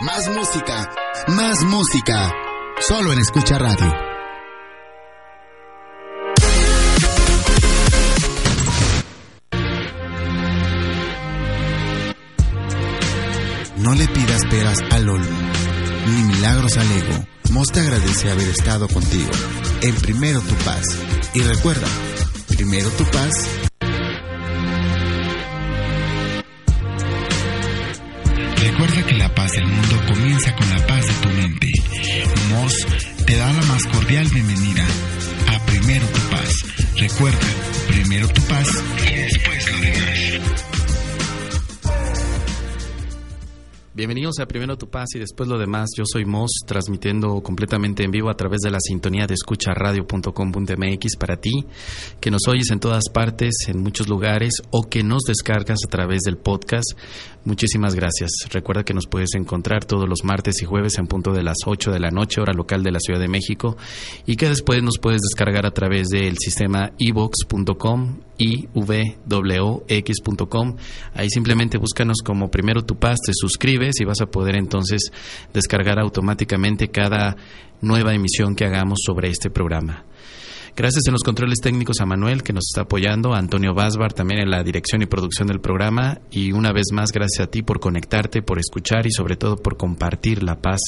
Más música, más música. Solo en Escucha Radio. No le pidas peras al olmo, ni milagros al ego. Mos te agradece haber estado contigo. En primero tu paz. Y recuerda, primero tu paz paz del mundo comienza con la paz de tu mente. Moss te da la más cordial bienvenida a Primero tu paz. Recuerda, primero tu paz y después lo demás. Bienvenidos a Primero Tu Paz y después lo demás. Yo soy Moss, transmitiendo completamente en vivo a través de la sintonía de escucharadio.com.mx para ti, que nos oyes en todas partes, en muchos lugares o que nos descargas a través del podcast. Muchísimas gracias. Recuerda que nos puedes encontrar todos los martes y jueves en punto de las 8 de la noche, hora local de la Ciudad de México, y que después nos puedes descargar a través del sistema evox.com ivwox.com. Ahí simplemente búscanos como primero tu paz, te suscribes y vas a poder entonces descargar automáticamente cada nueva emisión que hagamos sobre este programa. Gracias en los controles técnicos a Manuel, que nos está apoyando, a Antonio Basbar también en la dirección y producción del programa. Y una vez más, gracias a ti por conectarte, por escuchar y sobre todo por compartir la paz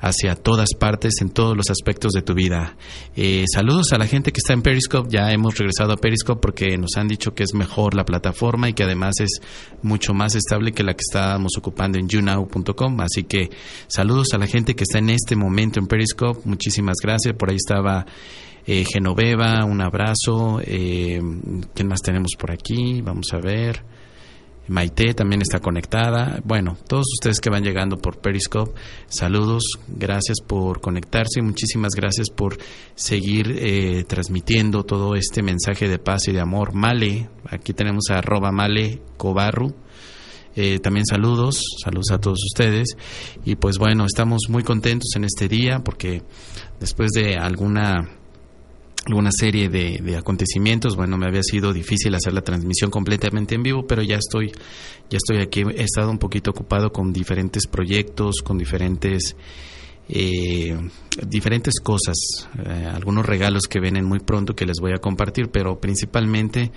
hacia todas partes, en todos los aspectos de tu vida. Eh, saludos a la gente que está en Periscope. Ya hemos regresado a Periscope porque nos han dicho que es mejor la plataforma y que además es mucho más estable que la que estábamos ocupando en YouNow.com. Así que saludos a la gente que está en este momento en Periscope. Muchísimas gracias. Por ahí estaba eh, Genoveva, un abrazo. Eh, ¿Quién más tenemos por aquí? Vamos a ver. Maite también está conectada. Bueno, todos ustedes que van llegando por Periscope, saludos, gracias por conectarse, muchísimas gracias por seguir eh, transmitiendo todo este mensaje de paz y de amor. Male, aquí tenemos a arroba Male Cobarru. Eh, también saludos, saludos a todos ustedes. Y pues bueno, estamos muy contentos en este día porque después de alguna alguna serie de, acontecimientos. Bueno, me había sido difícil hacer la transmisión completamente en vivo, pero ya estoy, ya estoy aquí. He estado un poquito ocupado con diferentes proyectos, con diferentes, eh, diferentes cosas, eh, algunos regalos que vienen muy pronto que les voy a compartir, pero principalmente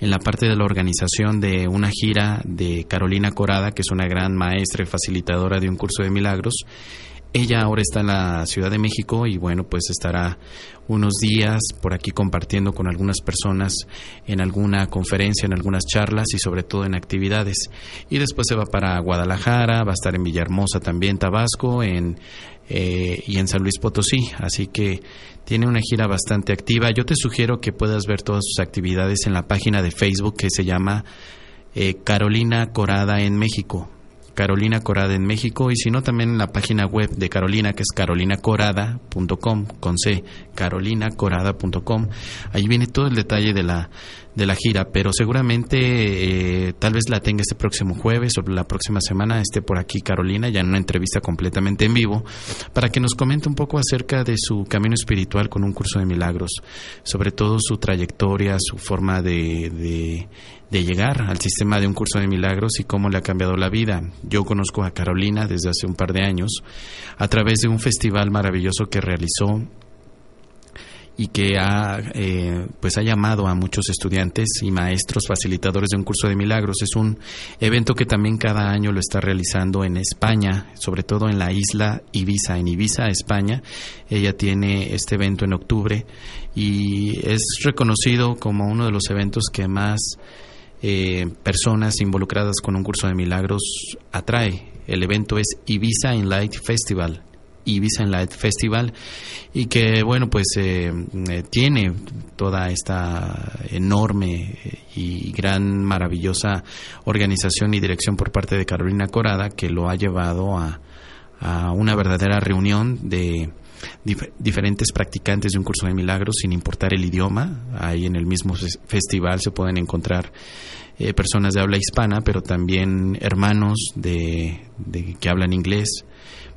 en la parte de la organización de una gira de Carolina Corada, que es una gran maestra y facilitadora de un curso de milagros ella ahora está en la Ciudad de México y bueno, pues estará unos días por aquí compartiendo con algunas personas en alguna conferencia, en algunas charlas y sobre todo en actividades. Y después se va para Guadalajara, va a estar en Villahermosa también, Tabasco, en, eh, y en San Luis Potosí. Así que tiene una gira bastante activa. Yo te sugiero que puedas ver todas sus actividades en la página de Facebook que se llama eh, Carolina Corada en México. Carolina Corada en México y si no también en la página web de Carolina que es carolinacorada.com con C, carolinacorada.com. Ahí viene todo el detalle de la de la gira, pero seguramente eh, tal vez la tenga este próximo jueves o la próxima semana esté por aquí Carolina ya en una entrevista completamente en vivo para que nos comente un poco acerca de su camino espiritual con un curso de milagros, sobre todo su trayectoria, su forma de de llegar al sistema de un curso de milagros y cómo le ha cambiado la vida. Yo conozco a Carolina desde hace un par de años a través de un festival maravilloso que realizó y que ha eh, pues ha llamado a muchos estudiantes y maestros facilitadores de un curso de milagros es un evento que también cada año lo está realizando en España sobre todo en la isla Ibiza en Ibiza España ella tiene este evento en octubre y es reconocido como uno de los eventos que más eh, personas involucradas con un curso de milagros atrae. El evento es Ibiza Light Festival. Ibiza Light Festival y que bueno pues eh, eh, tiene toda esta enorme y gran maravillosa organización y dirección por parte de Carolina Corada que lo ha llevado a, una verdadera reunión de diferentes practicantes de un curso de milagros sin importar el idioma. Ahí en el mismo festival se pueden encontrar eh, personas de habla hispana, pero también hermanos de, que hablan inglés,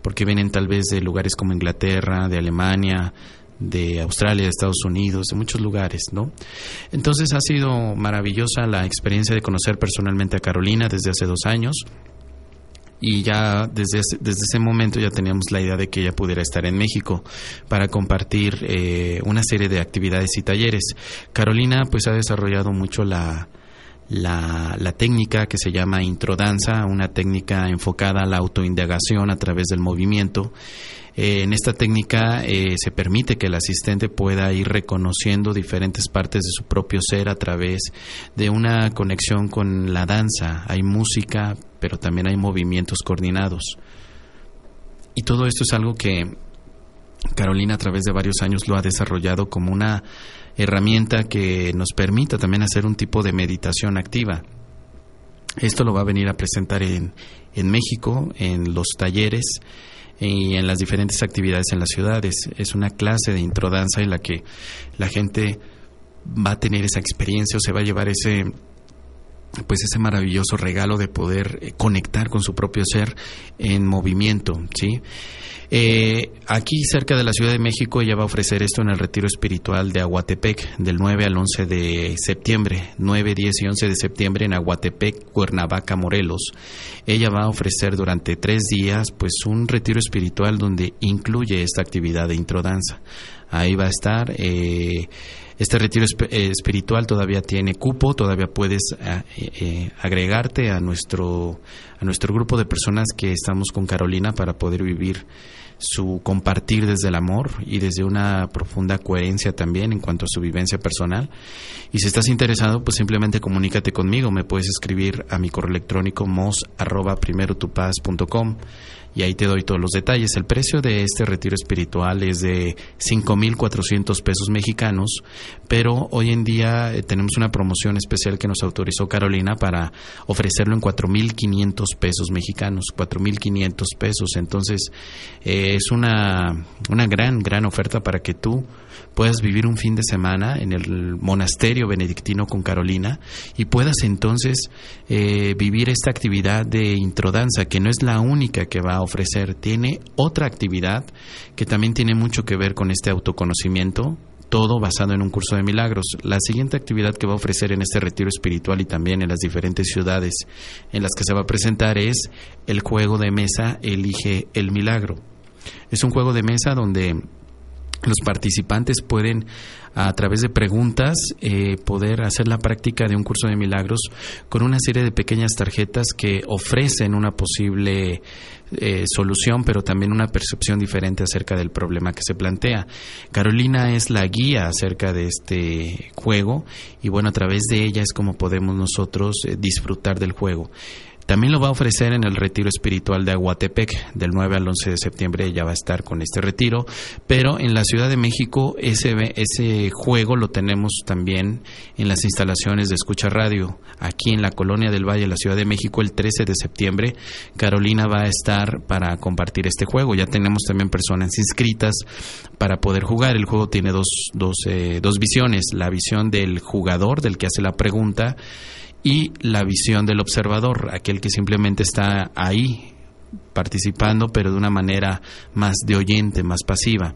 porque vienen tal vez de lugares como Inglaterra, de Alemania, de Australia, de Estados Unidos, de muchos lugares, ¿no? Entonces ha sido maravillosa la experiencia de conocer personalmente a Carolina desde hace dos años y ya desde ese, desde ese momento ya teníamos la idea de que ella pudiera estar en México para compartir eh, una serie de actividades y talleres. Carolina pues ha desarrollado mucho la, la, la, técnica que se llama introdanza, una técnica enfocada a la autoindagación a través del movimiento. Eh, en esta técnica eh, se permite que el asistente pueda ir reconociendo diferentes partes de su propio ser a través de una conexión con la danza. Hay música, pero también hay movimientos coordinados. Y todo esto es algo que Carolina a través de varios años lo ha desarrollado como una herramienta que nos permita también hacer un tipo de meditación activa. Esto lo va a venir a presentar en, en México, en los talleres y en las diferentes actividades en las ciudades. Es una clase de introdanza en la que la gente va a tener esa experiencia o se va a llevar ese pues ese maravilloso regalo de poder eh, conectar con su propio ser en movimiento, ¿sí? Eh, aquí cerca de la Ciudad de México ella va a ofrecer esto en el retiro espiritual de Aguatepec del 9 al 11 de septiembre, 9, 10 y 11 de septiembre en Aguatepec, Cuernavaca, Morelos. Ella va a ofrecer durante tres días pues un retiro espiritual donde incluye esta actividad de introdanza. Ahí va a estar. Eh, este retiro eh, espiritual todavía tiene cupo, todavía puedes eh, eh, agregarte a nuestro, a nuestro grupo de personas que estamos con Carolina para poder vivir su compartir desde el amor y desde una profunda coherencia también en cuanto a su vivencia personal. Y si estás interesado, pues simplemente comunícate conmigo. Me puedes escribir a mi correo electrónico mos arroba y ahí te doy todos los detalles. El precio de este retiro espiritual es de 5.400 pesos mexicanos, pero hoy en día eh, tenemos una promoción especial que nos autorizó Carolina para ofrecerlo en 4.500 pesos mexicanos, 4.500 pesos. Entonces, eh, es una, una gran, gran oferta para que tú puedas vivir un fin de semana en el monasterio benedictino con Carolina y puedas entonces eh, vivir esta actividad de introdanza, que no es la única que va a ofrecer, tiene otra actividad que también tiene mucho que ver con este autoconocimiento, todo basado en un curso de milagros. La siguiente actividad que va a ofrecer en este retiro espiritual y también en las diferentes ciudades en las que se va a presentar es el juego de mesa Elige el Milagro. Es un juego de mesa donde los participantes pueden a través de preguntas eh, poder hacer la práctica de un curso de milagros con una serie de pequeñas tarjetas que ofrecen una posible eh, solución, pero también una percepción diferente acerca del problema que se plantea. Carolina es la guía acerca de este juego y bueno, a través de ella es como podemos nosotros eh, disfrutar del juego. También lo va a ofrecer en el retiro espiritual de Aguatepec, del 9 al 11 de septiembre ya va a estar con este retiro, pero en la Ciudad de México ese, ese juego lo tenemos también en las instalaciones de Escucha Radio, aquí en la Colonia del Valle, la Ciudad de México, el 13 de septiembre. Carolina va a estar para compartir este juego. Ya tenemos también personas inscritas para poder jugar. El juego tiene dos, dos, eh, dos visiones, la visión del jugador, del que hace la pregunta, y la visión del observador, aquel que simplemente está ahí participando, pero de una manera más de oyente, más pasiva.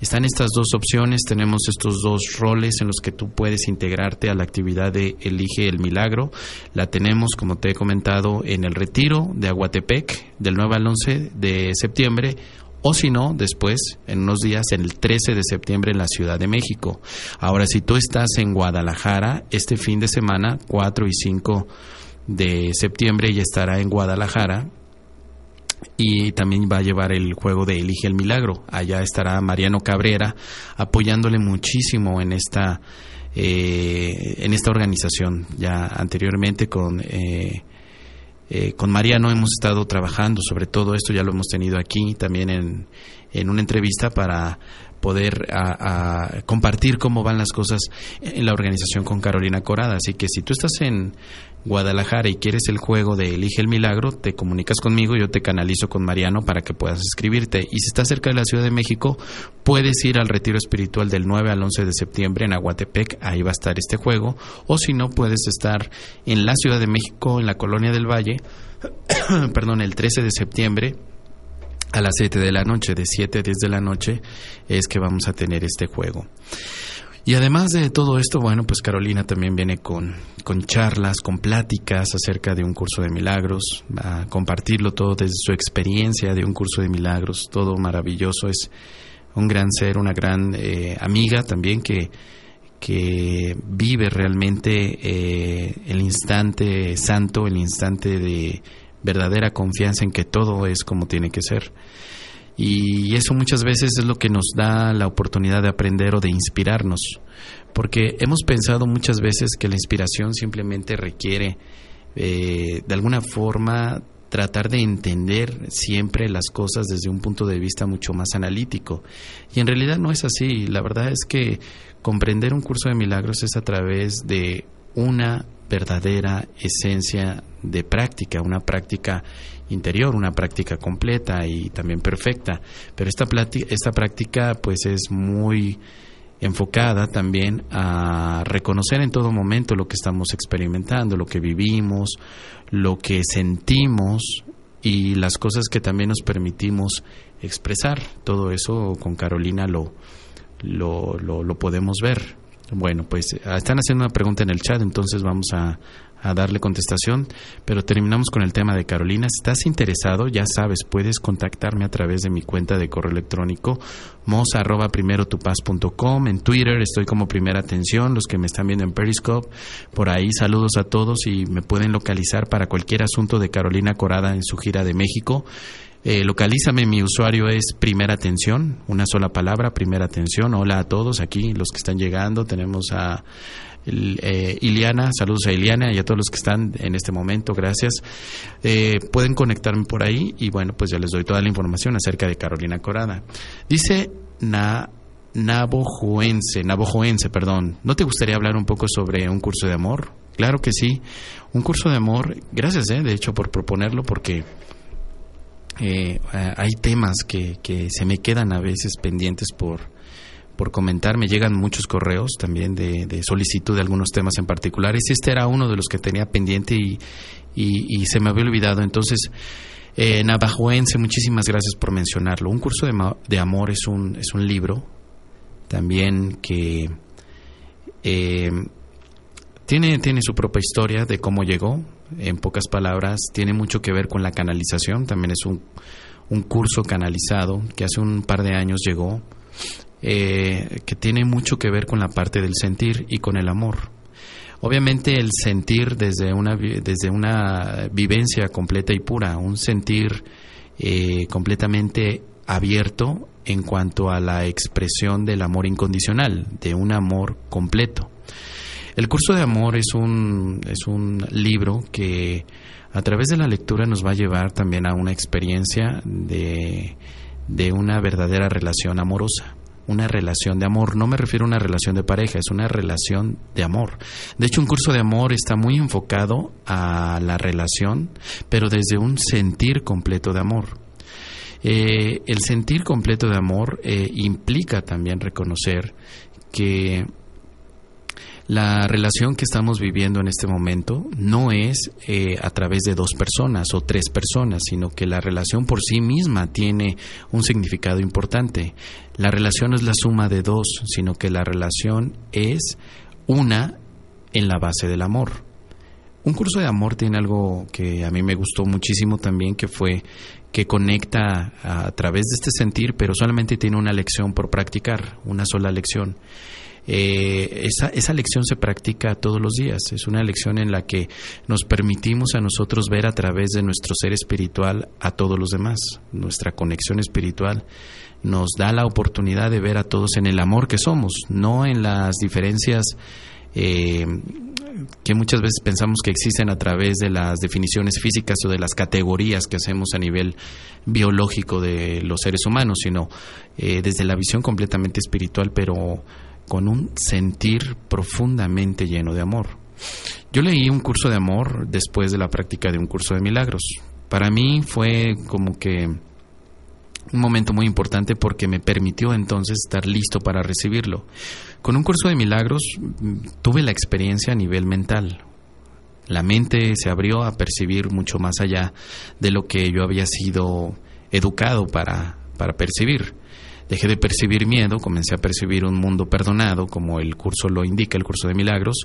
Están estas dos opciones, tenemos estos dos roles en los que tú puedes integrarte a la actividad de Elige el Milagro. La tenemos, como te he comentado, en el retiro de Aguatepec del 9 al 11 de septiembre o si no, después, en unos días, el 13 de septiembre en la Ciudad de México. Ahora, si tú estás en Guadalajara, este fin de semana, 4 y 5 de septiembre, ya estará en Guadalajara y también va a llevar el juego de Elige el Milagro. Allá estará Mariano Cabrera apoyándole muchísimo en esta, eh, en esta organización. Ya anteriormente con... Eh, eh, con Mariano hemos estado trabajando sobre todo esto, ya lo hemos tenido aquí también en, en una entrevista para poder compartir cómo van las cosas en la organización con Carolina Corada. Así que si tú estás en Guadalajara y quieres el juego de Elige el Milagro, te comunicas conmigo, yo te canalizo con Mariano para que puedas escribirte. Y si estás cerca de la Ciudad de México, puedes ir al retiro espiritual del 9 al 11 de septiembre en Aguatepec, ahí va a estar este juego. O si no, puedes estar en la Ciudad de México, en la Colonia del Valle, perdón, el 13 de septiembre a las 7 de la noche, de 7 a 10 de la noche, es que vamos a tener este juego. Y además de todo esto, bueno, pues Carolina también viene con, con charlas, con pláticas acerca de un curso de milagros, a compartirlo todo desde su experiencia de un curso de milagros, todo maravilloso, es un gran ser, una gran eh, amiga también que, que vive realmente eh, el instante santo, el instante de verdadera confianza en que todo es como tiene que ser. Y eso muchas veces es lo que nos da la oportunidad de aprender o de inspirarnos, porque hemos pensado muchas veces que la inspiración simplemente requiere eh, de alguna forma tratar de entender siempre las cosas desde un punto de vista mucho más analítico. Y en realidad no es así. La verdad es que comprender un curso de milagros es a través de una verdadera esencia de práctica, una práctica interior, una práctica completa y también perfecta. Pero esta, esta práctica pues es muy enfocada también a reconocer en todo momento lo que estamos experimentando, lo que vivimos, lo que sentimos y las cosas que también nos permitimos expresar. Todo eso con Carolina lo, lo, lo, lo podemos ver. Bueno, pues están haciendo una pregunta en el chat, entonces vamos a, darle contestación, pero terminamos con el tema de Carolina. Si estás interesado, ya sabes, puedes contactarme a través de mi cuenta de correo electrónico moza primero en Twitter estoy como primera atención, los que me están viendo en Periscope, por ahí saludos a todos y me pueden localizar para cualquier asunto de Carolina Corada en su gira de México. Eh, localízame, mi usuario es Primera Atención, una sola palabra, Primera Atención. Hola a todos aquí, los que están llegando. Tenemos a eh, Iliana, saludos a Iliana y a todos los que están en este momento, gracias. Eh, pueden conectarme por ahí y bueno, pues ya les doy toda la información acerca de Carolina Corada. Dice Na, Navojoense, Navojoense, perdón, ¿no te gustaría hablar un poco sobre un curso de amor? Claro que sí, un curso de amor, gracias eh, de hecho por proponerlo porque eh, hay temas que, que se me quedan a veces pendientes por por comentar. Me llegan muchos correos también de, solicitud de algunos temas en particulares. Este era uno de los que tenía pendiente y, y, se me había olvidado. Entonces, eh, Navajoense, muchísimas gracias por mencionarlo. Un curso de, de, amor es un, es un libro también que eh, tiene, tiene su propia historia de cómo llegó. En pocas palabras, tiene mucho que ver con la canalización. También es un, un curso canalizado que hace un par de años llegó eh, que tiene mucho que ver con la parte del sentir y con el amor. Obviamente el sentir desde una, desde una vivencia completa y pura, un sentir eh, completamente abierto en cuanto a la expresión del amor incondicional, de un amor completo. El curso de amor es un, es un libro que a través de la lectura nos va a llevar también a una experiencia de, de una verdadera relación amorosa una relación de amor. No me refiero a una relación de pareja, es una relación de amor. De hecho, un curso de amor está muy enfocado a la relación, pero desde un sentir completo de amor. Eh, el sentir completo de amor eh, implica también reconocer que la relación que estamos viviendo en este momento no es eh, a través de dos personas o tres personas, sino que la relación por sí misma tiene un significado importante. La relación no es la suma de dos, sino que la relación es una en la base del amor. Un curso de amor tiene algo que a mí me gustó muchísimo también, que fue que conecta a través de este sentir, pero solamente tiene una lección por practicar, una sola lección. Eh, esa, esa lección se practica todos los días. Es una lección en la que nos permitimos a nosotros ver a través de nuestro ser espiritual a todos los demás. Nuestra conexión espiritual nos da la oportunidad de ver a todos en el amor que somos, no en las diferencias eh, que muchas veces pensamos que existen a través de las definiciones físicas o de las categorías que hacemos a nivel biológico de los seres humanos, sino eh, desde la visión completamente espiritual, pero con un sentir profundamente lleno de amor. Yo leí un curso de amor después de la práctica de un curso de milagros. Para mí fue como que un momento muy importante porque me permitió entonces estar listo para recibirlo. Con un curso de milagros mm, tuve la experiencia a nivel mental. La mente se abrió a percibir mucho más allá de lo que yo había sido educado para, para percibir dejé de percibir miedo, comencé a percibir un mundo perdonado, como el curso lo indica, el curso de milagros,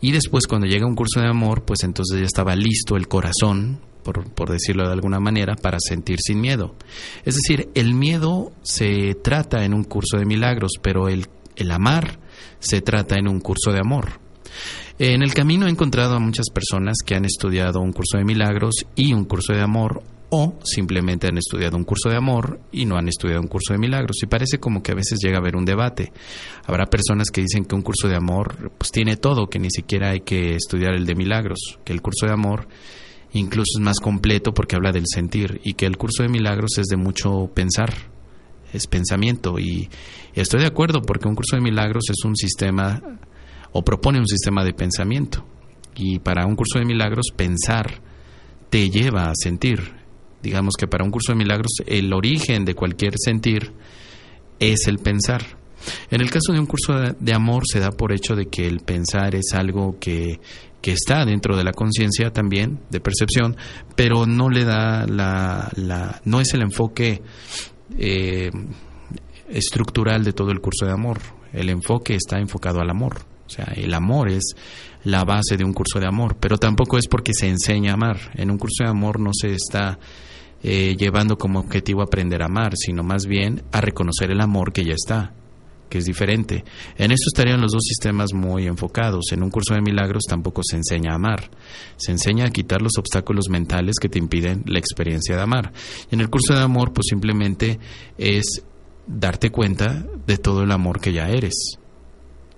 y después cuando llega un curso de amor, pues entonces ya estaba listo el corazón, por, por, decirlo de alguna manera, para sentir sin miedo. Es decir, el miedo se trata en un curso de milagros, pero el, el amar se trata en un curso de amor. En el camino he encontrado a muchas personas que han estudiado un curso de milagros y un curso de amor o simplemente han estudiado un curso de amor y no han estudiado un curso de milagros y parece como que a veces llega a haber un debate. Habrá personas que dicen que un curso de amor pues tiene todo, que ni siquiera hay que estudiar el de milagros, que el curso de amor incluso es más completo porque habla del sentir y que el curso de milagros es de mucho pensar, es pensamiento y estoy de acuerdo porque un curso de milagros es un sistema o propone un sistema de pensamiento. Y para un curso de milagros, pensar te lleva a sentir. Digamos que para un curso de milagros, el origen de cualquier sentir es el pensar. En el caso de un curso de amor se da por hecho de que el pensar es algo que, que está dentro de la conciencia también, de percepción, pero no le da la, la no es el enfoque eh, estructural de todo el curso de amor. El enfoque está enfocado al amor. O sea, el amor es la base de un curso de amor, pero tampoco es porque se enseña a amar. En un curso de amor no se está eh, llevando como objetivo aprender a amar, sino más bien a reconocer el amor que ya está, que es diferente. En esto estarían los dos sistemas muy enfocados. En un curso de milagros tampoco se enseña a amar, se enseña a quitar los obstáculos mentales que te impiden la experiencia de amar. en el curso de amor, pues simplemente es darte cuenta de todo el amor que ya eres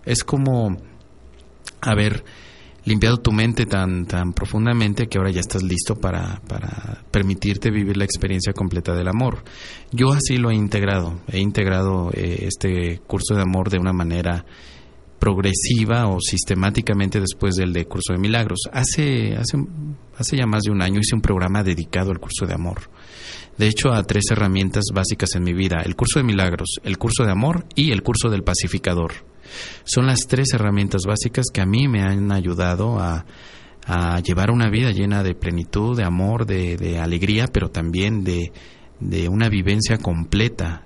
es como haber limpiado tu mente tan, tan profundamente que ahora ya estás listo para, para permitirte vivir la experiencia completa del amor. Yo así lo he integrado, he integrado eh, este curso de amor de una manera progresiva o sistemáticamente después del de curso de milagros. Hace, hace, hace ya más de un año hice un programa dedicado al curso de amor. De hecho, a tres herramientas básicas en mi vida, el curso de milagros, el curso de amor y el curso del pacificador. Son las tres herramientas básicas que a mí me han ayudado a, llevar una vida llena de plenitud, de amor, de, alegría, pero también de, una vivencia completa.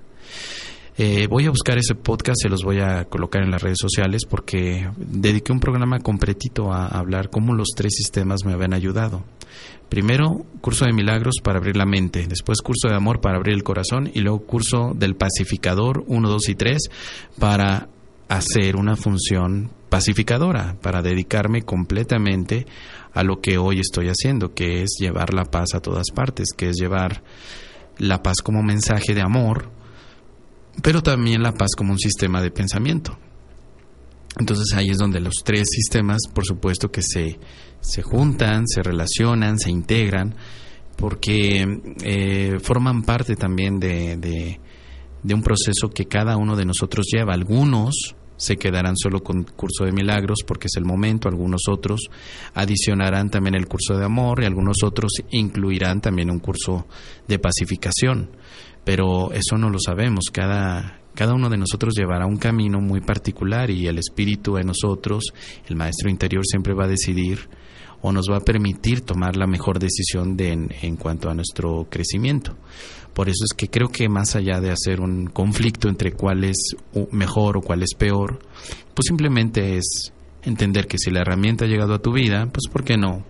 Eh, voy a buscar ese podcast, se los voy a colocar en las redes sociales porque dediqué un programa completito a hablar cómo los tres sistemas me habían ayudado. Primero, curso de milagros para abrir la mente, después curso de amor para abrir el corazón y luego curso del pacificador 1, 2 y 3 para hacer una función pacificadora, para dedicarme completamente a lo que hoy estoy haciendo, que es llevar la paz a todas partes, que es llevar la paz como mensaje de amor, pero también la paz como un sistema de pensamiento. Entonces ahí es donde los tres sistemas, por supuesto, que se, se juntan, se relacionan, se integran, porque eh, forman parte también de, de un proceso que cada uno de nosotros lleva. Algunos se quedarán solo con curso de milagros porque es el momento, algunos otros adicionarán también el curso de amor y algunos otros incluirán también un curso de pacificación. Pero eso no lo sabemos, cada, cada uno de nosotros llevará un camino muy particular y el espíritu en nosotros, el maestro interior siempre va a decidir o nos va a permitir tomar la mejor decisión de, en, en cuanto a nuestro crecimiento. Por eso es que creo que más allá de hacer un conflicto entre cuál es mejor o cuál es peor, pues simplemente es entender que si la herramienta ha llegado a tu vida, pues ¿por qué no?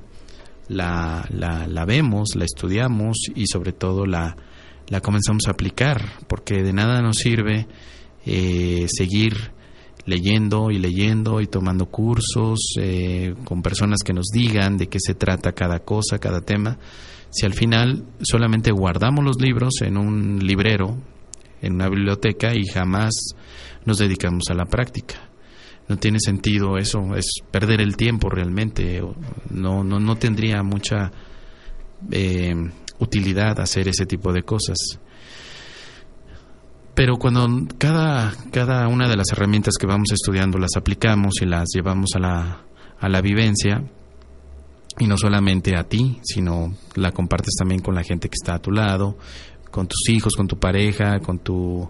La, la, vemos, la estudiamos y sobre todo la, la comenzamos a aplicar, porque de nada nos sirve eh, seguir leyendo y leyendo y tomando cursos eh, con personas que nos digan de qué se trata cada cosa, cada tema, si al final solamente guardamos los libros en un librero, en una biblioteca y jamás nos dedicamos a la práctica. No tiene sentido eso, es perder el tiempo realmente, no, no, no tendría mucha eh, utilidad hacer ese tipo de cosas. Pero cuando cada, cada una de las herramientas que vamos estudiando las aplicamos y las llevamos a la, a la vivencia, y no solamente a ti, sino la compartes también con la gente que está a tu lado, con tus hijos, con tu pareja, con tu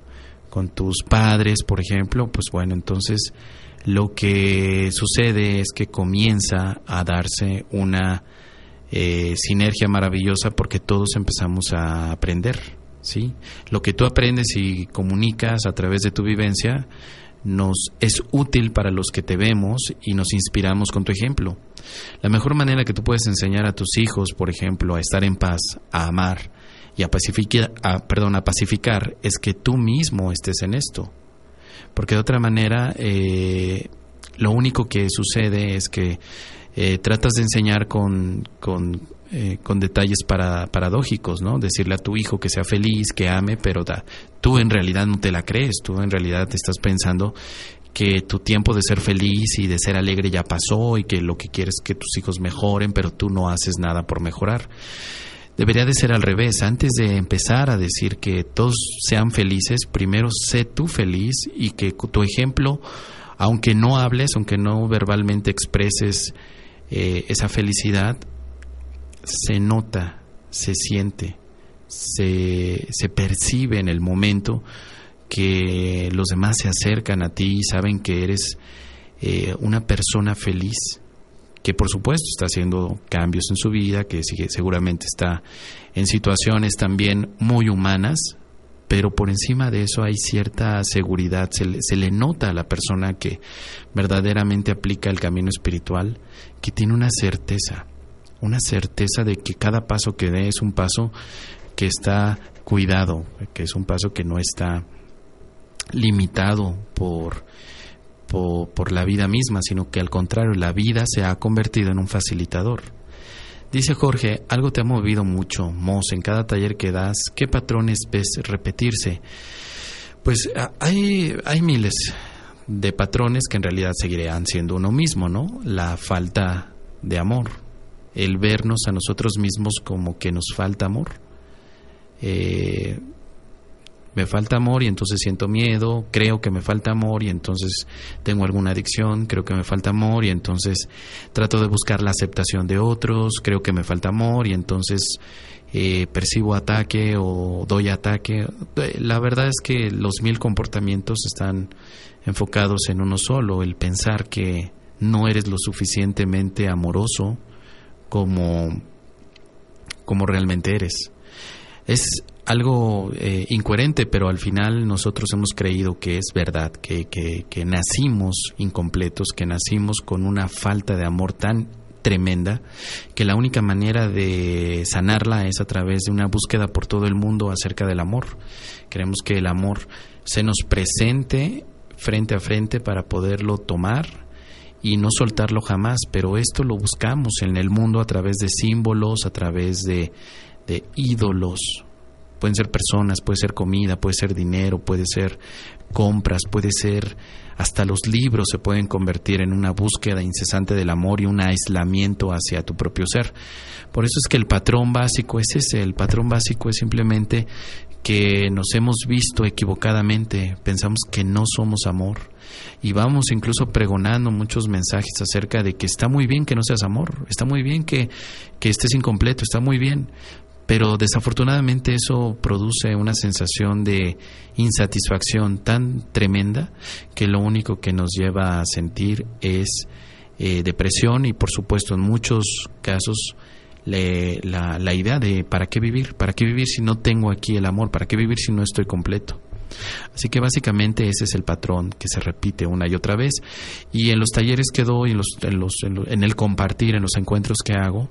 con tus padres, por ejemplo, pues bueno, entonces lo que sucede es que comienza a darse una eh, sinergia maravillosa porque todos empezamos a aprender, ¿sí? Lo que tú aprendes y comunicas a través de tu vivencia nos es útil para los que te vemos y nos inspiramos con tu ejemplo. La mejor manera que tú puedes enseñar a tus hijos, por ejemplo, a estar en paz, a amar y a pacificar, perdón, a pacificar, es que tú mismo estés en esto. Porque de otra manera, eh, lo único que sucede es que eh, tratas de enseñar con, con, eh, con detalles para, paradójicos, ¿no? Decirle a tu hijo que sea feliz, que ame, pero da, tú en realidad no te la crees, tú en realidad te estás pensando que tu tiempo de ser feliz y de ser alegre ya pasó y que lo que quieres es que tus hijos mejoren, pero tú no haces nada por mejorar. Debería de ser al revés. Antes de empezar a decir que todos sean felices, primero sé tú feliz y que tu ejemplo, aunque no hables, aunque no verbalmente expreses eh, esa felicidad, se nota, se siente, se, se percibe en el momento que los demás se acercan a ti y saben que eres eh, una persona feliz, que por supuesto está haciendo cambios en su vida, que seguramente está en situaciones también muy humanas, pero por encima de eso hay cierta seguridad, se le, se le, nota a la persona que verdaderamente aplica el camino espiritual, que tiene una certeza, una certeza de que cada paso que dé es un paso que está cuidado, que es un paso que no está limitado por, por, la vida misma, sino que al contrario, la vida se ha convertido en un facilitador. Dice Jorge, algo te ha movido mucho, Mos, en cada taller que das, ¿qué patrones ves repetirse? Pues hay, hay miles de patrones que en realidad seguirán siendo uno mismo, ¿no? La falta de amor, el vernos a nosotros mismos como que nos falta amor. Eh, me falta amor y entonces siento miedo, creo que me falta amor y entonces tengo alguna adicción, creo que me falta amor y entonces trato de buscar la aceptación de otros, creo que me falta amor y entonces eh, percibo ataque o doy ataque. La verdad es que los mil comportamientos están enfocados en uno solo, el pensar que no eres lo suficientemente amoroso como, como realmente eres. Es algo eh, incoherente, pero al final nosotros hemos creído que es verdad, que, que, que nacimos incompletos, que nacimos con una falta de amor tan tremenda que la única manera de sanarla es a través de una búsqueda por todo el mundo acerca del amor. Queremos que el amor se nos presente frente a frente para poderlo tomar y no soltarlo jamás, pero esto lo buscamos en el mundo a través de símbolos, a través de, ídolos, Pueden ser personas, puede ser comida, puede ser dinero, puede ser compras, puede ser hasta los libros se pueden convertir en una búsqueda incesante del amor y un aislamiento hacia tu propio ser. Por eso es que el patrón básico es ese, el patrón básico es simplemente que nos hemos visto equivocadamente, pensamos que no somos amor y vamos incluso pregonando muchos mensajes acerca de que está muy bien que no seas amor, está muy bien que, que estés incompleto, está muy bien, pero desafortunadamente eso produce una sensación de insatisfacción tan tremenda que lo único que nos lleva a sentir es eh, depresión y por supuesto en muchos casos la, la idea de ¿para qué vivir? ¿Para qué vivir si no tengo aquí el amor? ¿Para qué vivir si no estoy completo? Así que básicamente ese es el patrón que se repite una y otra vez. Y en los talleres que doy, en, los, en, los, en el compartir, en los encuentros que hago,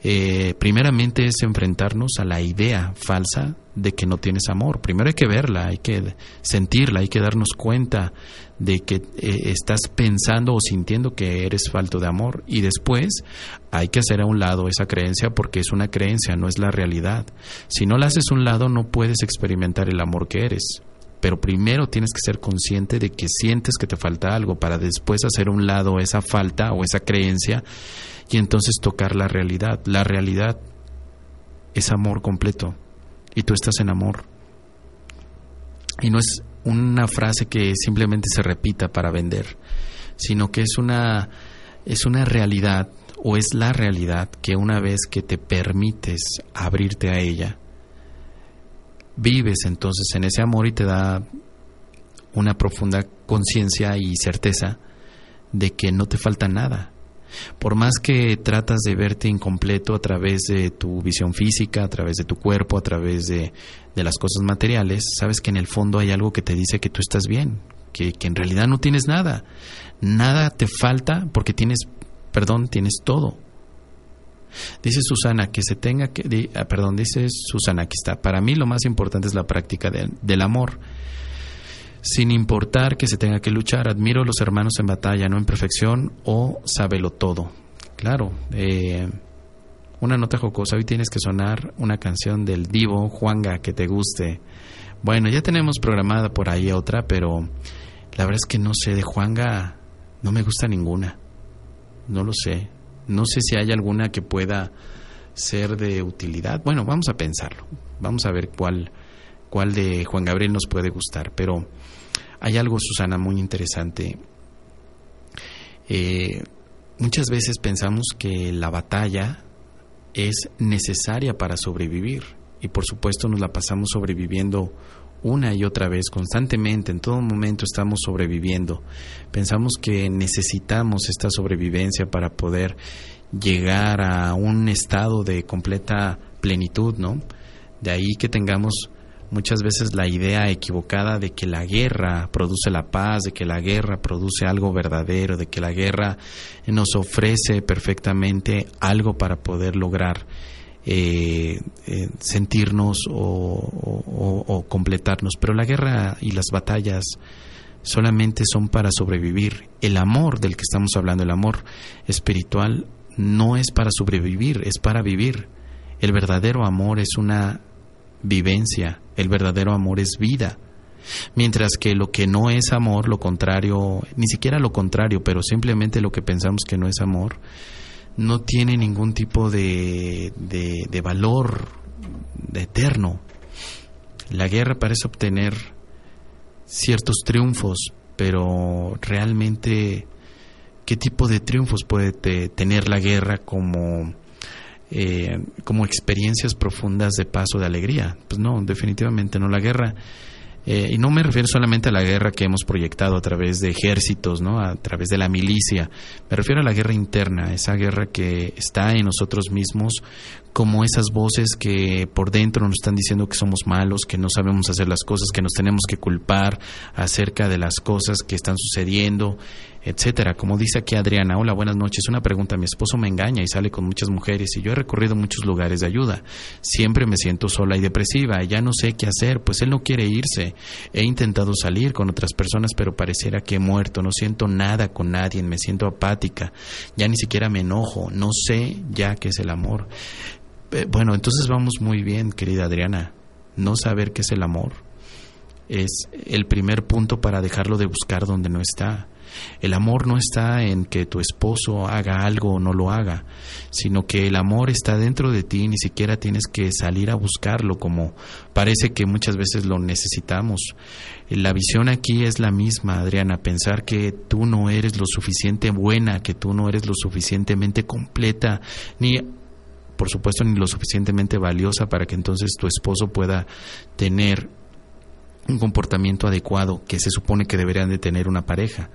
eh, primeramente es enfrentarnos a la idea falsa de que no tienes amor. Primero hay que verla, hay que sentirla, hay que darnos cuenta de que eh, estás pensando o sintiendo que eres falto de amor y después hay que hacer a un lado esa creencia porque es una creencia, no es la realidad. Si no la haces a un lado no puedes experimentar el amor que eres. Pero primero tienes que ser consciente de que sientes que te falta algo para después hacer un lado esa falta o esa creencia y entonces tocar la realidad. La realidad es amor completo y tú estás en amor. Y no es una frase que simplemente se repita para vender, sino que es una es una realidad o es la realidad que una vez que te permites abrirte a ella, vives entonces en ese amor y te da una profunda conciencia y certeza de que no te falta nada, Por más que tratas de verte incompleto a través de tu visión física, a través de tu cuerpo, a través de, las cosas materiales, sabes que en el fondo hay algo que te dice que tú estás bien, que, que en realidad no tienes nada. Nada te falta porque tienes, perdón, tienes todo. Dice Susana que se tenga que, ah, perdón, dice Susana que está. Para mí lo más importante es la práctica del amor. Sin importar que se tenga que luchar, admiro a los hermanos en batalla, no en perfección o sábelo todo. Claro, eh, una nota jocosa, hoy tienes que sonar una canción del divo Juanga que te guste. Bueno, ya tenemos programada por ahí otra, pero la verdad es que no sé, de Juanga no me gusta ninguna. No lo sé. No sé si hay alguna que pueda ser de utilidad. Bueno, vamos a pensarlo. Vamos a ver cuál, cuál de Juan Gabriel nos puede gustar. Pero hay algo, Susana, muy interesante. Eh, muchas veces pensamos que la batalla es necesaria para sobrevivir. Y por supuesto nos la pasamos sobreviviendo una y otra vez, constantemente, en todo momento estamos sobreviviendo. Pensamos que necesitamos esta sobrevivencia para poder llegar a un estado de completa plenitud, ¿no? De ahí que tengamos muchas veces la idea equivocada de que la guerra produce la paz, de que la guerra produce algo verdadero, de que la guerra nos ofrece perfectamente algo para poder lograr eh, eh, sentirnos o, completarnos. Pero la guerra y las batallas solamente son para sobrevivir. El amor del que estamos hablando, el amor espiritual, no es para sobrevivir, es para vivir. El verdadero amor es una vivencia, el verdadero amor es vida. Mientras que lo que no es amor, lo contrario, ni siquiera lo contrario, pero simplemente lo que pensamos que no es amor, no tiene ningún tipo de, de, valor de eterno. La guerra parece obtener ciertos triunfos, pero realmente, ¿qué tipo de triunfos puede tener la guerra como, eh, como experiencias profundas de paz o de alegría? Pues no, definitivamente no. La guerra eh, y no me refiero solamente a la guerra que hemos proyectado a través de ejércitos, ¿no? a través de la milicia. Me refiero a la guerra interna, esa guerra que está en nosotros mismos, como esas voces que por dentro nos están diciendo que somos malos, que no sabemos hacer las cosas, que nos tenemos que culpar acerca de las cosas que están sucediendo etcétera. Como dice aquí Adriana, hola, buenas noches. Una pregunta, mi esposo me engaña y sale con muchas mujeres y yo he recorrido muchos lugares de ayuda. Siempre me siento sola y depresiva, ya no sé qué hacer, pues él no quiere irse. He intentado salir con otras personas, pero pareciera que he muerto, no siento nada con nadie, me siento apática, ya ni siquiera me enojo, no sé ya qué es el amor. Eh, bueno, entonces vamos muy bien, querida Adriana. No saber qué es el amor es el primer punto para dejarlo de buscar donde no está. El amor no está en que tu esposo haga algo o no lo haga, sino que el amor está dentro de ti, ni siquiera tienes que salir a buscarlo como parece que muchas veces lo necesitamos. La visión aquí es la misma, Adriana, pensar que tú no eres lo suficiente buena, que tú no eres lo suficientemente completa, ni por supuesto ni lo suficientemente valiosa para que entonces tu esposo pueda tener un comportamiento adecuado que se supone que deberían de tener una pareja.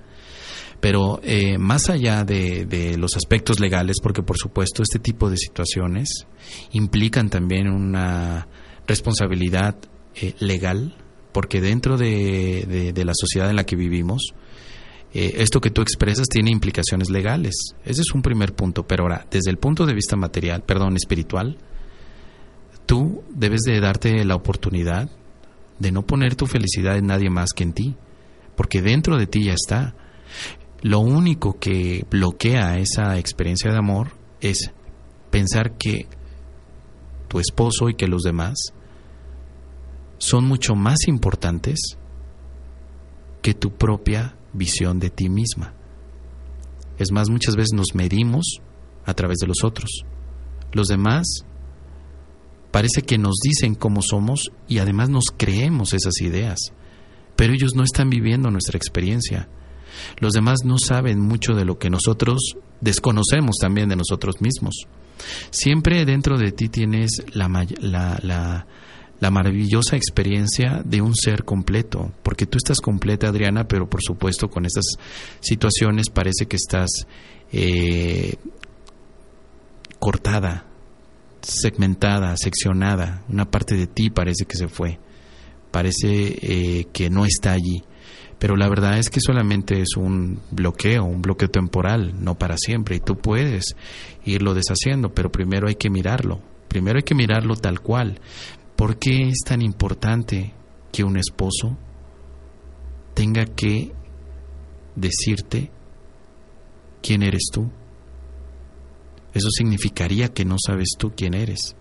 Pero eh, más allá de, los aspectos legales, porque por supuesto este tipo de situaciones implican también una responsabilidad eh, legal, porque dentro de, la sociedad en la que vivimos, eh, esto que tú expresas tiene implicaciones legales. Ese es un primer punto. Pero ahora, desde el punto de vista material, perdón, espiritual, tú debes de darte la oportunidad de no poner tu felicidad en nadie más que en ti, porque dentro de ti ya está. Lo único que bloquea esa experiencia de amor es pensar que tu esposo y que los demás son mucho más importantes que tu propia visión de ti misma. Es más, muchas veces nos medimos a través de los otros. Los demás parece que nos dicen cómo somos y además nos creemos esas ideas, pero ellos no están viviendo nuestra experiencia. Los demás no saben mucho de lo que nosotros desconocemos también de nosotros mismos. Siempre dentro de ti tienes la, maravillosa experiencia de un ser completo, porque tú estás completa, Adriana, pero por supuesto con estas situaciones parece que estás eh, cortada, segmentada, seccionada, una parte de ti parece que se fue, parece eh, que no está allí, pero la verdad es que solamente es un bloqueo, un bloqueo temporal, no para siempre, y tú puedes irlo deshaciendo, pero primero hay que mirarlo, primero hay que mirarlo tal cual. ¿Por qué es tan importante que un esposo tenga que decirte quién eres tú? Eso significaría que no sabes tú quién eres.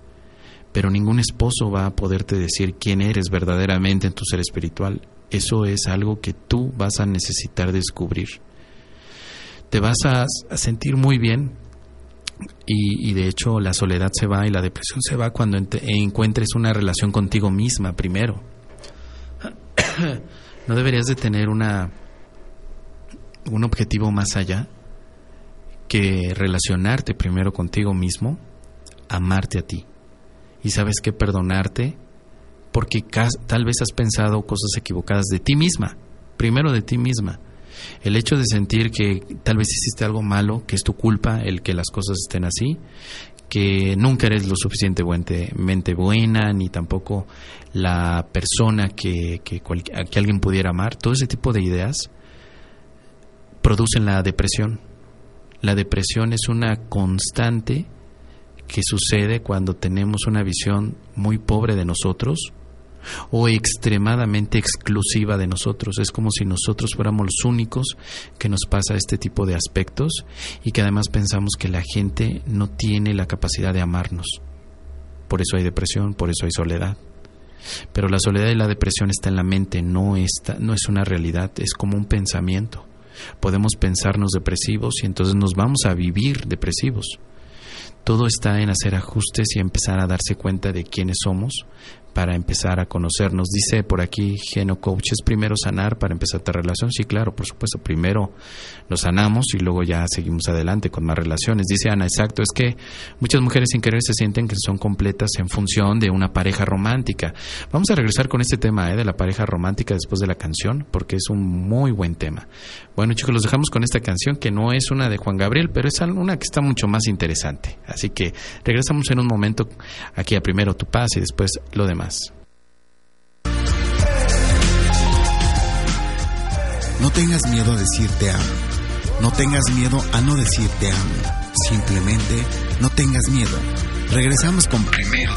Pero ningún esposo va a poderte decir quién eres verdaderamente en tu ser espiritual. Eso es algo que tú vas a necesitar descubrir. Te vas a, sentir muy bien y, de hecho la soledad se va y la depresión se va cuando encuentres una relación contigo misma primero. no deberías de tener una un objetivo más allá que relacionarte primero contigo mismo, amarte a ti. Y sabes que perdonarte porque tal vez has pensado cosas equivocadas de ti misma, primero de ti misma. El hecho de sentir que tal vez hiciste algo malo, que es tu culpa el que las cosas estén así, que nunca eres lo suficientemente buena, ni tampoco la persona que, que, que alguien pudiera amar, todo ese tipo de ideas producen la depresión la depresión es una constante que sucede cuando tenemos una visión muy pobre de nosotros o extremadamente exclusiva de nosotros. Es como si nosotros fuéramos los únicos que nos pasa este tipo de aspectos y que además pensamos que la gente no tiene la capacidad de amarnos. Por eso hay depresión, por eso hay soledad. Pero la soledad y la depresión está en la mente, no, está, no es una realidad, es como un pensamiento. Podemos pensarnos depresivos y entonces nos vamos a vivir depresivos. Todo está en hacer ajustes y empezar a darse cuenta de quiénes somos, para empezar a conocernos. Dice por aquí Geno Coach, ¿es primero sanar para empezar esta relación? Sí, claro, por supuesto, primero nos sanamos y luego ya seguimos adelante con más relaciones. Dice Ana, exacto, es que muchas mujeres sin querer se sienten que son completas en función de una pareja romántica. Vamos a regresar con este tema ¿eh? de la pareja romántica después de la canción, porque es un muy buen tema. Bueno chicos, los dejamos con esta canción que no es una de Juan Gabriel, pero es una que está mucho más interesante. Así que regresamos en un momento aquí a primero tu paz y después lo demás. No tengas miedo a decirte amo. No tengas miedo a no decirte amo. Simplemente no tengas miedo. Regresamos con Primero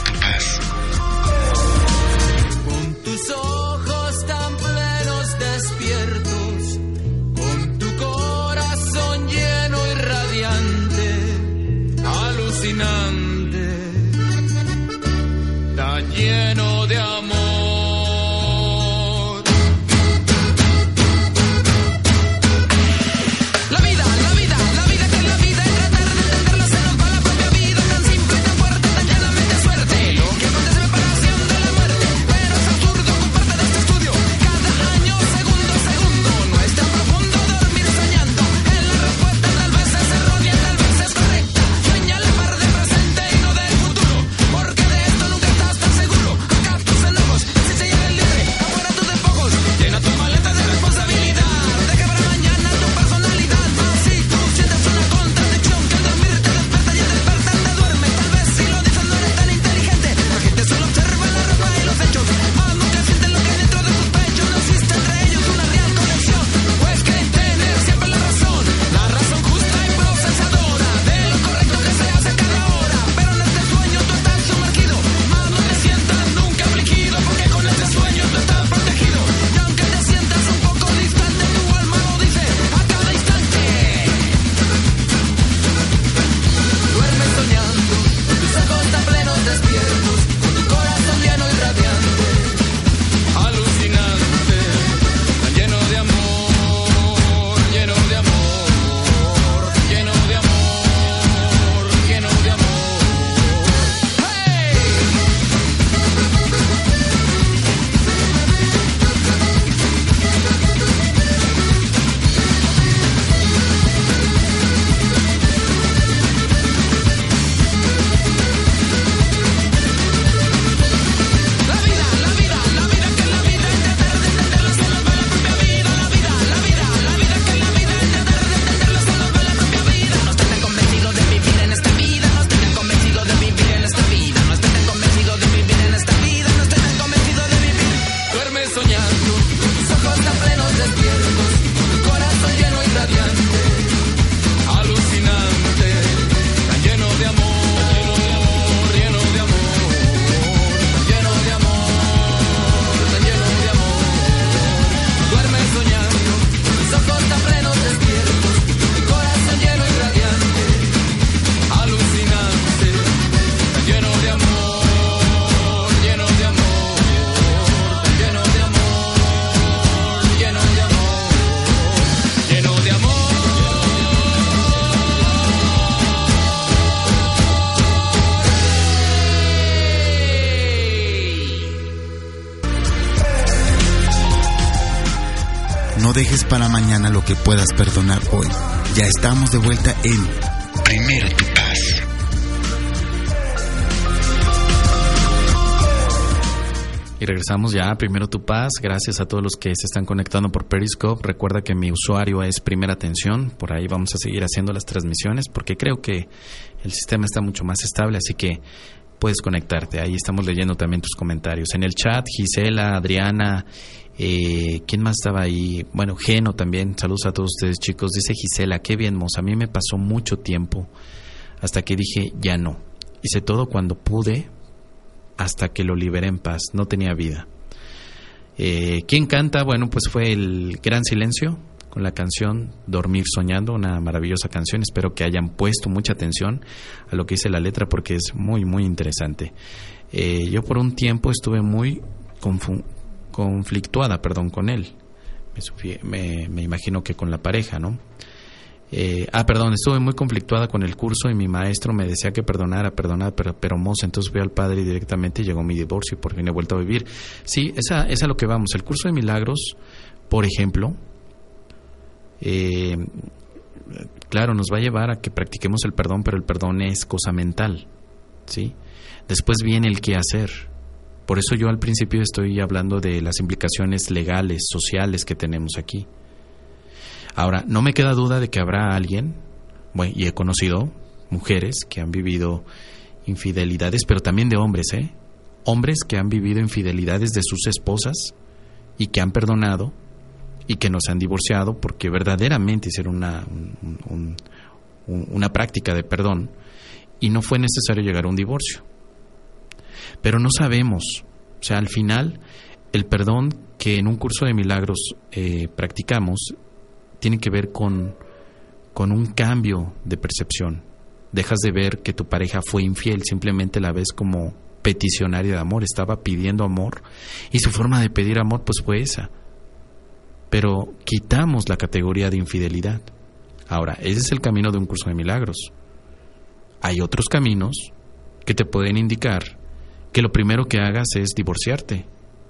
dejes para mañana lo que puedas perdonar hoy. Ya estamos de vuelta en Primero tu paz. Y regresamos ya a Primero Tu Paz. Gracias a todos los que se están conectando por Periscope. Recuerda que mi usuario es Primera Atención. Por ahí vamos a seguir haciendo las transmisiones porque creo que el sistema está mucho más estable. Así que puedes conectarte. Ahí estamos leyendo también tus comentarios. En el chat, Gisela, Adriana, eh, ¿quién más estaba ahí? Bueno, Geno también. Saludos a todos ustedes, chicos. Dice Gisela, qué bien, Mos. A mí me pasó mucho tiempo hasta que dije, ya no. Hice todo cuando pude hasta que lo liberé en paz. No tenía vida. Eh, ¿Quién canta? Bueno, pues fue el Gran Silencio con la canción Dormir Soñando, una maravillosa canción. Espero que hayan puesto mucha atención a lo que dice la letra porque es muy, muy interesante. Eh, yo por un tiempo estuve muy conflictuada, perdón, con él. Me, me imagino que con la pareja, ¿no? Eh, ah, perdón, estuve muy conflictuada con el curso y mi maestro me decía que perdonara, perdonara, pero, pero entonces fui al padre directamente y llegó mi divorcio y por fin he vuelto a vivir. Sí, esa, es a lo que vamos. El curso de milagros, por ejemplo, eh, claro, nos va a llevar a que practiquemos el perdón, pero el perdón es cosa mental, ¿sí? Después viene el qué hacer. Por eso yo al principio estoy hablando de las implicaciones legales, sociales que tenemos aquí. Ahora, no me queda duda de que habrá alguien, bueno, y he conocido mujeres que han vivido infidelidades, pero también de hombres, ¿eh? Hombres que han vivido infidelidades de sus esposas y que han perdonado y que no se han divorciado porque verdaderamente hicieron una, una práctica de perdón y no fue necesario llegar a un divorcio. Pero no sabemos, o sea, al final el perdón que en un curso de milagros eh, practicamos tiene que ver con, con un cambio de percepción. Dejas de ver que tu pareja fue infiel, simplemente la ves como peticionaria de amor, estaba pidiendo amor y su forma de pedir amor pues fue esa. Pero quitamos la categoría de infidelidad. Ahora, ese es el camino de un curso de milagros. Hay otros caminos que te pueden indicar que lo primero que hagas es divorciarte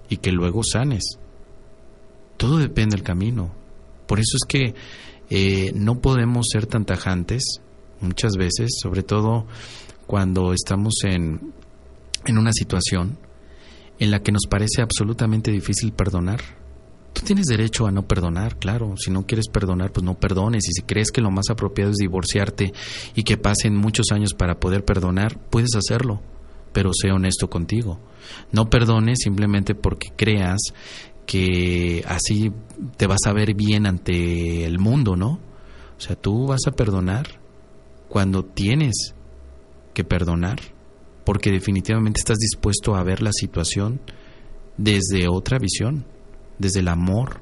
y que luego sanes. Todo depende del camino. Por eso es que eh, no podemos ser tan tajantes muchas veces, sobre todo cuando estamos en, en una situación en la que nos parece absolutamente difícil perdonar. Tú tienes derecho a no perdonar, claro. Si no quieres perdonar, pues no perdones. Y si crees que lo más apropiado es divorciarte y que pasen muchos años para poder perdonar, puedes hacerlo. Pero sé honesto contigo. No perdones simplemente porque creas que así te vas a ver bien ante el mundo, ¿no? O sea, tú vas a perdonar cuando tienes que perdonar, porque definitivamente estás dispuesto a ver la situación desde otra visión, desde el amor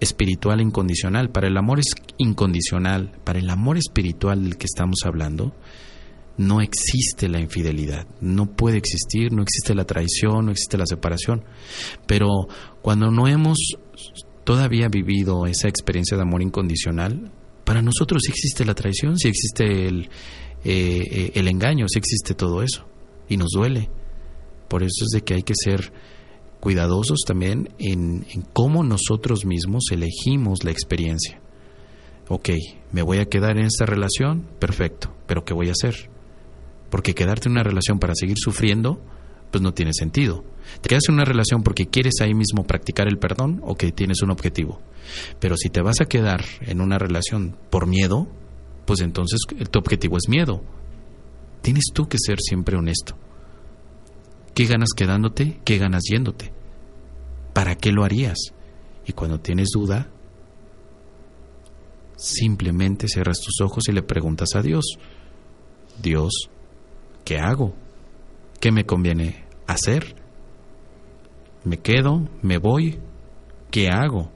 espiritual incondicional. Para el amor es incondicional, para el amor espiritual del que estamos hablando, no existe la infidelidad, no puede existir, no existe la traición, no existe la separación. Pero cuando no hemos todavía vivido esa experiencia de amor incondicional, para nosotros sí existe la traición, sí existe el, eh, eh, el engaño, sí existe todo eso. Y nos duele. Por eso es de que hay que ser cuidadosos también en, en cómo nosotros mismos elegimos la experiencia. Ok, me voy a quedar en esta relación, perfecto, pero ¿qué voy a hacer? Porque quedarte en una relación para seguir sufriendo, pues no tiene sentido. Te quedas en una relación porque quieres ahí mismo practicar el perdón o que tienes un objetivo. Pero si te vas a quedar en una relación por miedo, pues entonces tu objetivo es miedo. Tienes tú que ser siempre honesto. ¿Qué ganas quedándote? ¿Qué ganas yéndote? ¿Para qué lo harías? Y cuando tienes duda, simplemente cierras tus ojos y le preguntas a Dios, Dios, ¿qué hago? ¿Qué me conviene hacer? ¿Me quedo? ¿Me voy? ¿Qué hago?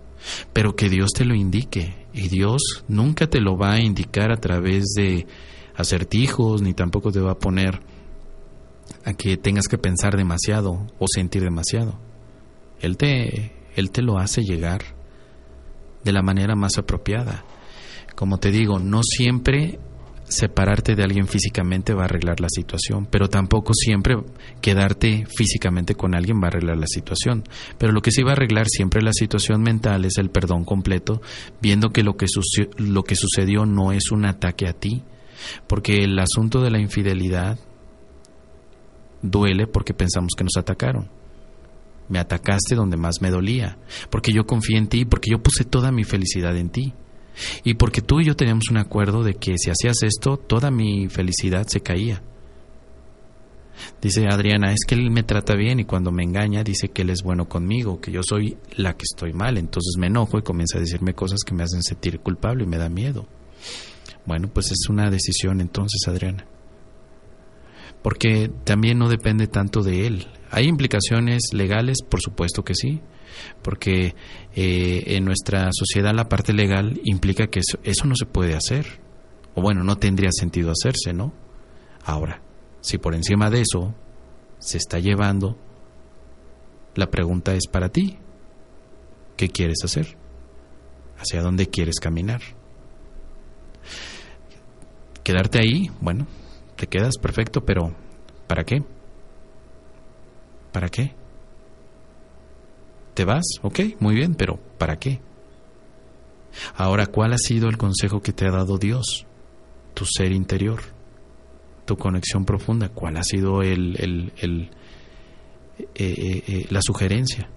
Pero que Dios te lo indique. Y Dios nunca te lo va a indicar a través de acertijos, ni tampoco te va a poner a que tengas que pensar demasiado o sentir demasiado. Él te, él te lo hace llegar de la manera más apropiada. Como te digo, no siempre separarte de alguien físicamente va a arreglar la situación, pero tampoco siempre quedarte físicamente con alguien va a arreglar la situación. Pero lo que sí va a arreglar siempre la situación mental es el perdón completo, viendo que lo que, lo que sucedió no es un ataque a ti, porque el asunto de la infidelidad duele porque pensamos que nos atacaron. Me atacaste donde más me dolía, porque yo confié en ti, porque yo puse toda mi felicidad en ti. Y porque tú y yo teníamos un acuerdo de que si hacías esto, toda mi felicidad se caía. Dice Adriana, es que él me trata bien y cuando me engaña dice que él es bueno conmigo, que yo soy la que estoy mal. Entonces me enojo y comienza a decirme cosas que me hacen sentir culpable y me da miedo. Bueno, pues es una decisión entonces, Adriana. Porque también no depende tanto de él. ¿Hay implicaciones legales? Por supuesto que sí porque eh, en nuestra sociedad la parte legal implica que eso, no se puede hacer, o bueno, no tendría sentido hacerse, ¿no? Ahora, si por encima de eso se está llevando, la pregunta es para ti, ¿qué quieres hacer? ¿Hacia dónde quieres caminar? Quedarte ahí, bueno, te quedas perfecto, pero ¿para qué? ¿Para qué? ¿Te vas? Ok, muy bien, pero ¿para qué? Ahora, ¿cuál ha sido el consejo que te ha dado Dios? Tu ser interior, tu conexión profunda. ¿Cuál ha sido el, el, el eh, eh, eh, la sugerencia?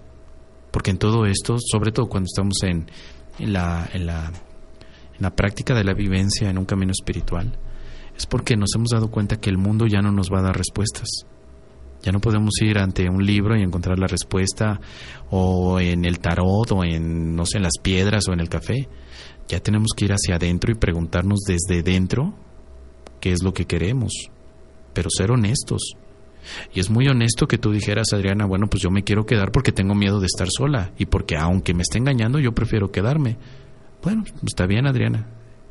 Porque en todo esto, sobre todo cuando estamos en, la, en, la, en la práctica de la vivencia en un camino espiritual, es porque nos hemos dado cuenta que el mundo ya no nos va a dar respuestas ya no podemos ir ante un libro y encontrar la respuesta o en el tarot o en, no sé, en las piedras o en el café. Ya tenemos que ir hacia adentro y preguntarnos desde dentro qué es lo que queremos, pero ser honestos. Y es muy honesto que tú dijeras, Adriana, bueno, pues yo me quiero quedar porque tengo miedo de estar sola y porque aunque me esté engañando, yo prefiero quedarme. Bueno, está bien, Adriana,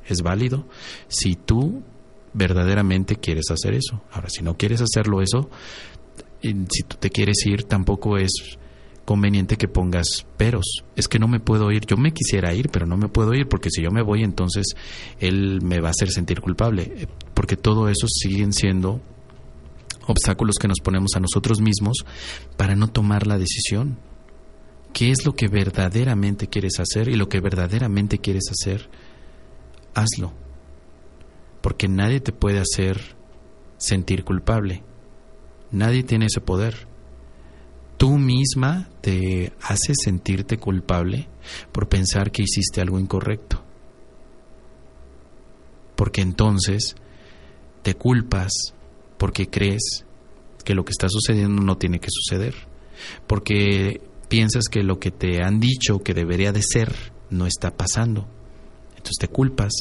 es válido. Si tú verdaderamente quieres hacer eso. Ahora, si no quieres hacerlo eso, si tú te quieres ir, tampoco es conveniente que pongas peros. Es que no me puedo ir. Yo me quisiera ir, pero no me puedo ir porque si yo me voy, entonces él me va a hacer sentir culpable. Eh, porque todo eso siguen siendo obstáculos que nos ponemos a nosotros mismos para no tomar la decisión. ¿Qué es lo que verdaderamente quieres hacer? Y lo que verdaderamente quieres hacer, hazlo. Porque nadie te puede hacer sentir culpable. Nadie tiene ese poder. Tú misma te haces sentirte culpable por pensar que hiciste algo incorrecto. Porque entonces te culpas porque crees que lo que está sucediendo no tiene que suceder. Porque piensas que lo que te han dicho que debería de ser no está pasando. Entonces te culpas.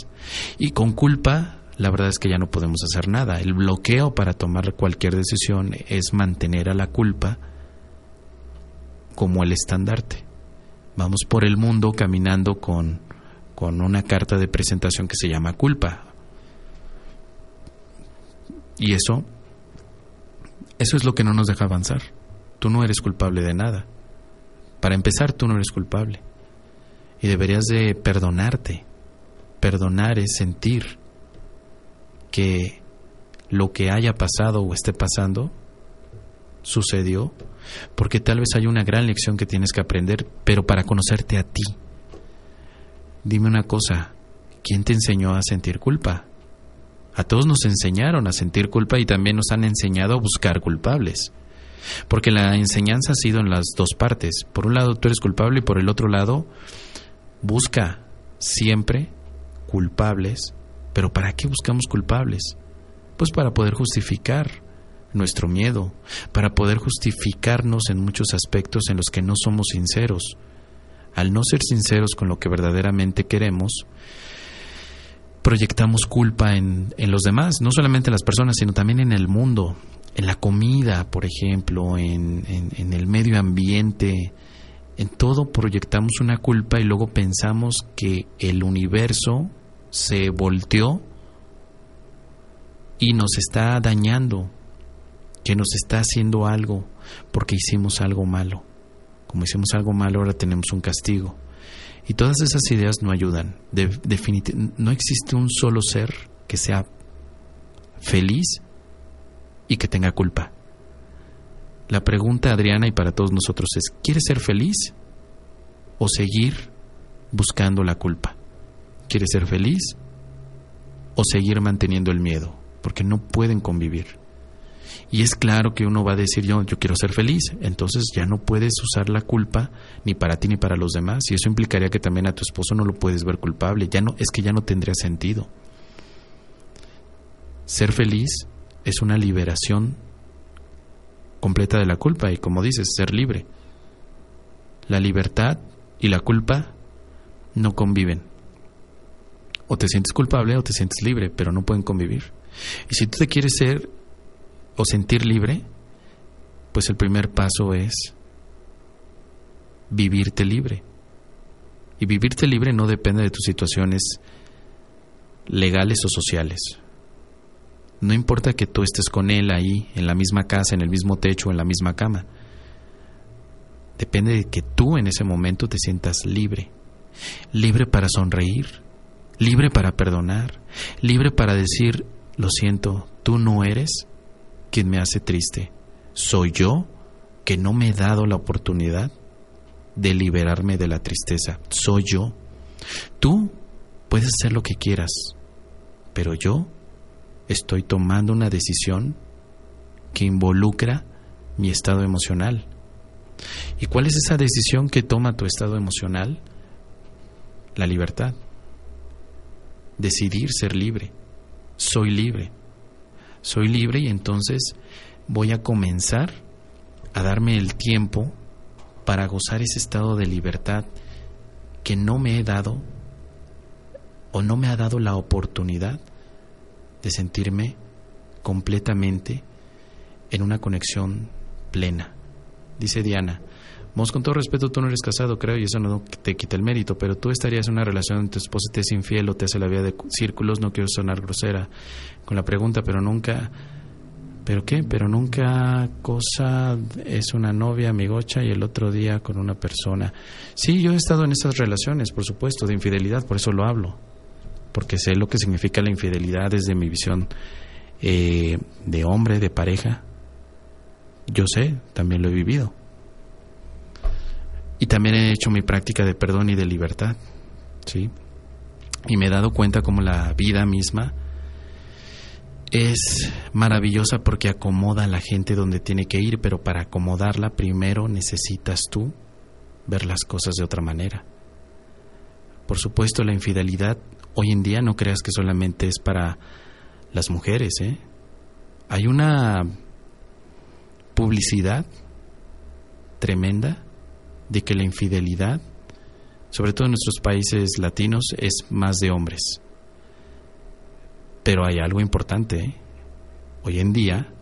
Y con culpa la verdad es que ya no podemos hacer nada. El bloqueo para tomar cualquier decisión es mantener a la culpa como el estandarte. Vamos por el mundo caminando con, con una carta de presentación que se llama culpa. Y eso, eso es lo que no nos deja avanzar. Tú no eres culpable de nada. Para empezar, tú no eres culpable. Y deberías de perdonarte. Perdonar es sentir que lo que haya pasado o esté pasando sucedió, porque tal vez hay una gran lección que tienes que aprender, pero para conocerte a ti. Dime una cosa, ¿quién te enseñó a sentir culpa? A todos nos enseñaron a sentir culpa y también nos han enseñado a buscar culpables. Porque la enseñanza ha sido en las dos partes. Por un lado tú eres culpable y por el otro lado busca siempre culpables pero ¿para qué buscamos culpables? Pues para poder justificar nuestro miedo, para poder justificarnos en muchos aspectos en los que no somos sinceros. Al no ser sinceros con lo que verdaderamente queremos, proyectamos culpa en, los demás, no solamente en las personas, sino también en el mundo, en la comida, por ejemplo, en, en el medio ambiente, en todo proyectamos una culpa y luego pensamos que el universo se volteó y nos está dañando, que nos está haciendo algo porque hicimos algo malo. Como hicimos algo malo, ahora tenemos un castigo. Y todas esas ideas no ayudan. no existe un solo ser que sea feliz y que tenga culpa. La pregunta, Adriana, y para todos nosotros es, ¿quieres ser feliz o seguir buscando la culpa? ¿Quieres ser feliz o seguir manteniendo el miedo? Porque no pueden convivir. Y es claro que uno va a decir yo, yo quiero ser feliz, entonces ya no puedes usar la culpa ni para ti ni para los demás, y eso implicaría que también a tu esposo no lo puedes ver culpable, ya no es que ya no tendría sentido. Ser feliz es una liberación completa de la culpa y como dices, ser libre. La libertad y la culpa no conviven. O te sientes culpable o te sientes libre, pero no pueden convivir. Y si tú te quieres ser o sentir libre, pues el primer paso es vivirte libre. Y vivirte libre no depende de tus situaciones legales o sociales. No importa que tú estés con él ahí, en la misma casa, en el mismo techo, en la misma cama. Depende de que tú en ese momento te sientas libre. Libre para sonreír, libre para perdonar, libre para decir, lo siento, tú no eres quien me hace triste. Soy yo que no me he dado la oportunidad de liberarme de la tristeza. Soy yo. Tú puedes hacer lo que quieras, pero yo estoy tomando una decisión que involucra mi estado emocional. ¿Y cuál es esa decisión que toma tu estado emocional? La libertad. Decidir ser libre. Soy libre. Soy libre y entonces voy a comenzar a darme el tiempo para gozar ese estado de libertad que no me he dado o no me ha dado la oportunidad de sentirme completamente en una conexión plena. Dice Diana, Con todo respeto, tú no eres casado, creo, y eso no te quita el mérito, pero tú estarías en una relación tu esposa te es infiel o te hace la vida de círculos, no quiero sonar grosera con la pregunta, pero nunca, ¿pero qué? Pero nunca cosa es una novia amigocha y el otro día con una persona. Sí, yo he estado en esas relaciones, por supuesto, de infidelidad, por eso lo hablo porque sé lo que significa la infidelidad desde mi visión eh, de hombre, de pareja. Yo sé, también lo he vivido. Y también he hecho mi práctica de perdón y de libertad, ¿sí? Y me he dado cuenta como la vida misma es maravillosa porque acomoda a la gente donde tiene que ir, pero para acomodarla primero necesitas tú ver las cosas de otra manera. Por supuesto, la infidelidad hoy en día no creas que solamente es para las mujeres, ¿eh? Hay una publicidad tremenda de que la infidelidad, sobre todo en nuestros países latinos, es más de hombres. Pero hay algo importante. ¿eh? Hoy en día,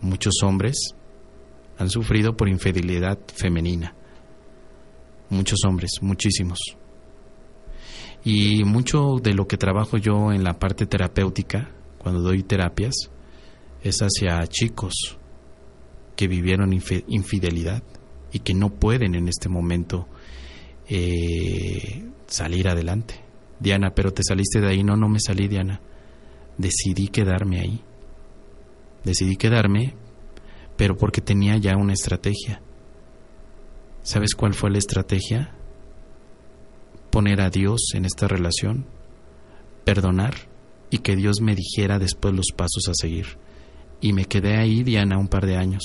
muchos hombres han sufrido por infidelidad femenina. Muchos hombres, muchísimos. Y mucho de lo que trabajo yo en la parte terapéutica, cuando doy terapias, es hacia chicos que vivieron infidelidad y que no pueden en este momento eh, salir adelante. Diana, pero te saliste de ahí. No, no me salí, Diana. Decidí quedarme ahí. Decidí quedarme, pero porque tenía ya una estrategia. ¿Sabes cuál fue la estrategia? poner a Dios en esta relación, perdonar y que Dios me dijera después los pasos a seguir. Y me quedé ahí, Diana, un par de años,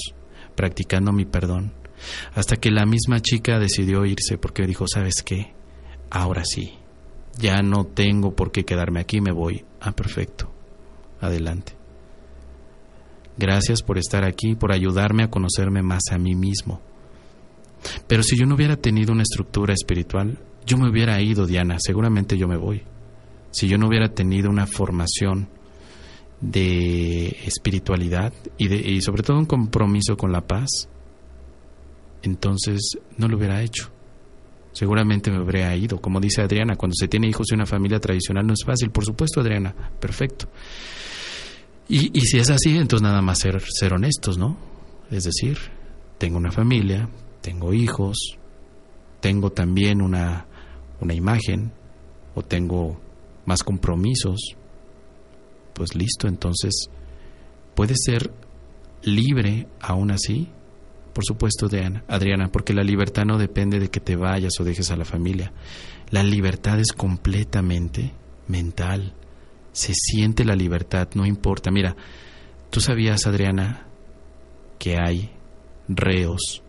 practicando mi perdón, hasta que la misma chica decidió irse porque dijo, ¿sabes qué? Ahora sí, ya no tengo por qué quedarme aquí, me voy. Ah, perfecto. Adelante. Gracias por estar aquí, por ayudarme a conocerme más a mí mismo. Pero si yo no hubiera tenido una estructura espiritual, yo me hubiera ido, Diana, seguramente yo me voy. Si yo no hubiera tenido una formación de espiritualidad y, de, y sobre todo un compromiso con la paz, entonces no lo hubiera hecho. Seguramente me habría ido. Como dice Adriana, cuando se tiene hijos de una familia tradicional no es fácil. Por supuesto, Adriana, perfecto. Y, y si es así, entonces nada más ser, ser honestos, ¿no? Es decir, tengo una familia, tengo hijos, tengo también una una imagen o tengo más compromisos, pues listo, entonces puedes ser libre aún así. Por supuesto, Adriana, porque la libertad no depende de que te vayas o dejes a la familia. La libertad es completamente mental. Se siente la libertad, no importa. Mira, tú sabías, Adriana, que hay reos,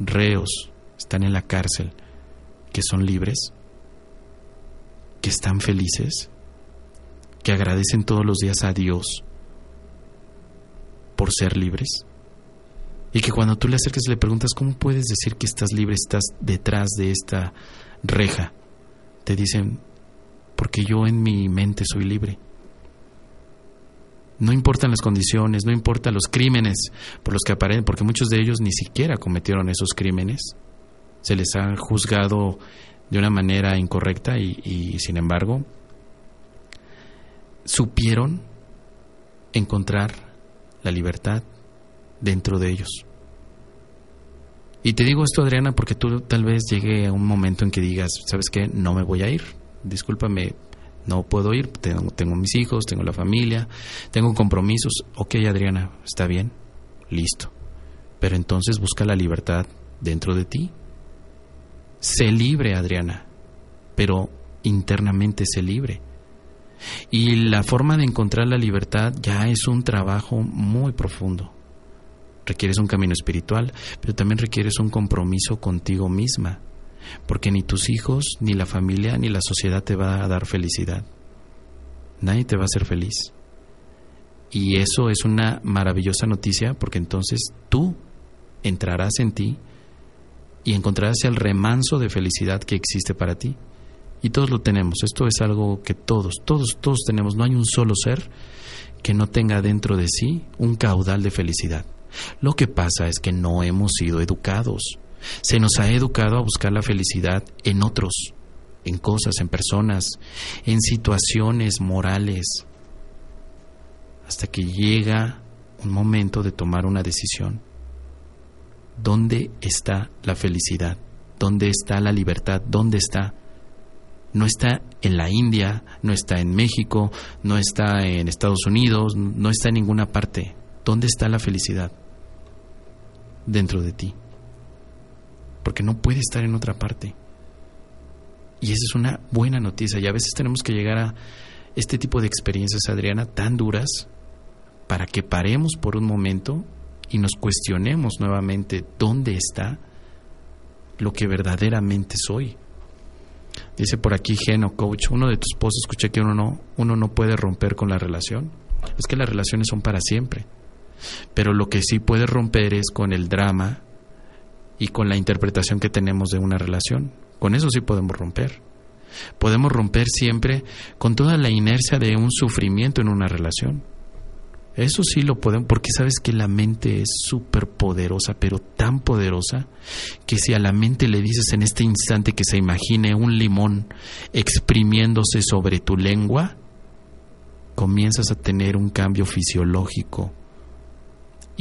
reos, están en la cárcel, que son libres, que están felices, que agradecen todos los días a Dios por ser libres. Y que cuando tú le acerques y le preguntas, ¿cómo puedes decir que estás libre, estás detrás de esta reja? Te dicen, porque yo en mi mente soy libre. No importan las condiciones, no importan los crímenes por los que aparecen, porque muchos de ellos ni siquiera cometieron esos crímenes. Se les ha juzgado de una manera incorrecta y, y sin embargo supieron encontrar la libertad dentro de ellos. Y te digo esto, Adriana, porque tú tal vez llegue a un momento en que digas, ¿sabes qué? No me voy a ir. Discúlpame, no puedo ir. Tengo, tengo mis hijos, tengo la familia, tengo compromisos. Ok, Adriana, está bien, listo. Pero entonces busca la libertad dentro de ti. Sé libre, Adriana, pero internamente sé libre. Y la forma de encontrar la libertad ya es un trabajo muy profundo. Requieres un camino espiritual, pero también requieres un compromiso contigo misma, porque ni tus hijos, ni la familia, ni la sociedad te va a dar felicidad. Nadie te va a hacer feliz. Y eso es una maravillosa noticia porque entonces tú entrarás en ti y encontrarás el remanso de felicidad que existe para ti. Y todos lo tenemos. Esto es algo que todos, todos, todos tenemos. No hay un solo ser que no tenga dentro de sí un caudal de felicidad. Lo que pasa es que no hemos sido educados. Se nos ha educado a buscar la felicidad en otros, en cosas, en personas, en situaciones morales, hasta que llega un momento de tomar una decisión. ¿Dónde está la felicidad? ¿Dónde está la libertad? ¿Dónde está? No está en la India, no está en México, no está en Estados Unidos, no está en ninguna parte. ¿Dónde está la felicidad? Dentro de ti. Porque no puede estar en otra parte. Y esa es una buena noticia. Y a veces tenemos que llegar a este tipo de experiencias, Adriana, tan duras, para que paremos por un momento y nos cuestionemos nuevamente dónde está lo que verdaderamente soy. Dice por aquí Geno Coach, uno de tus esposos escuché que uno no, uno no puede romper con la relación. Es que las relaciones son para siempre. Pero lo que sí puede romper es con el drama y con la interpretación que tenemos de una relación. Con eso sí podemos romper. Podemos romper siempre con toda la inercia de un sufrimiento en una relación. Eso sí lo podemos, porque sabes que la mente es súper poderosa, pero tan poderosa, que si a la mente le dices en este instante que se imagine un limón exprimiéndose sobre tu lengua, comienzas a tener un cambio fisiológico.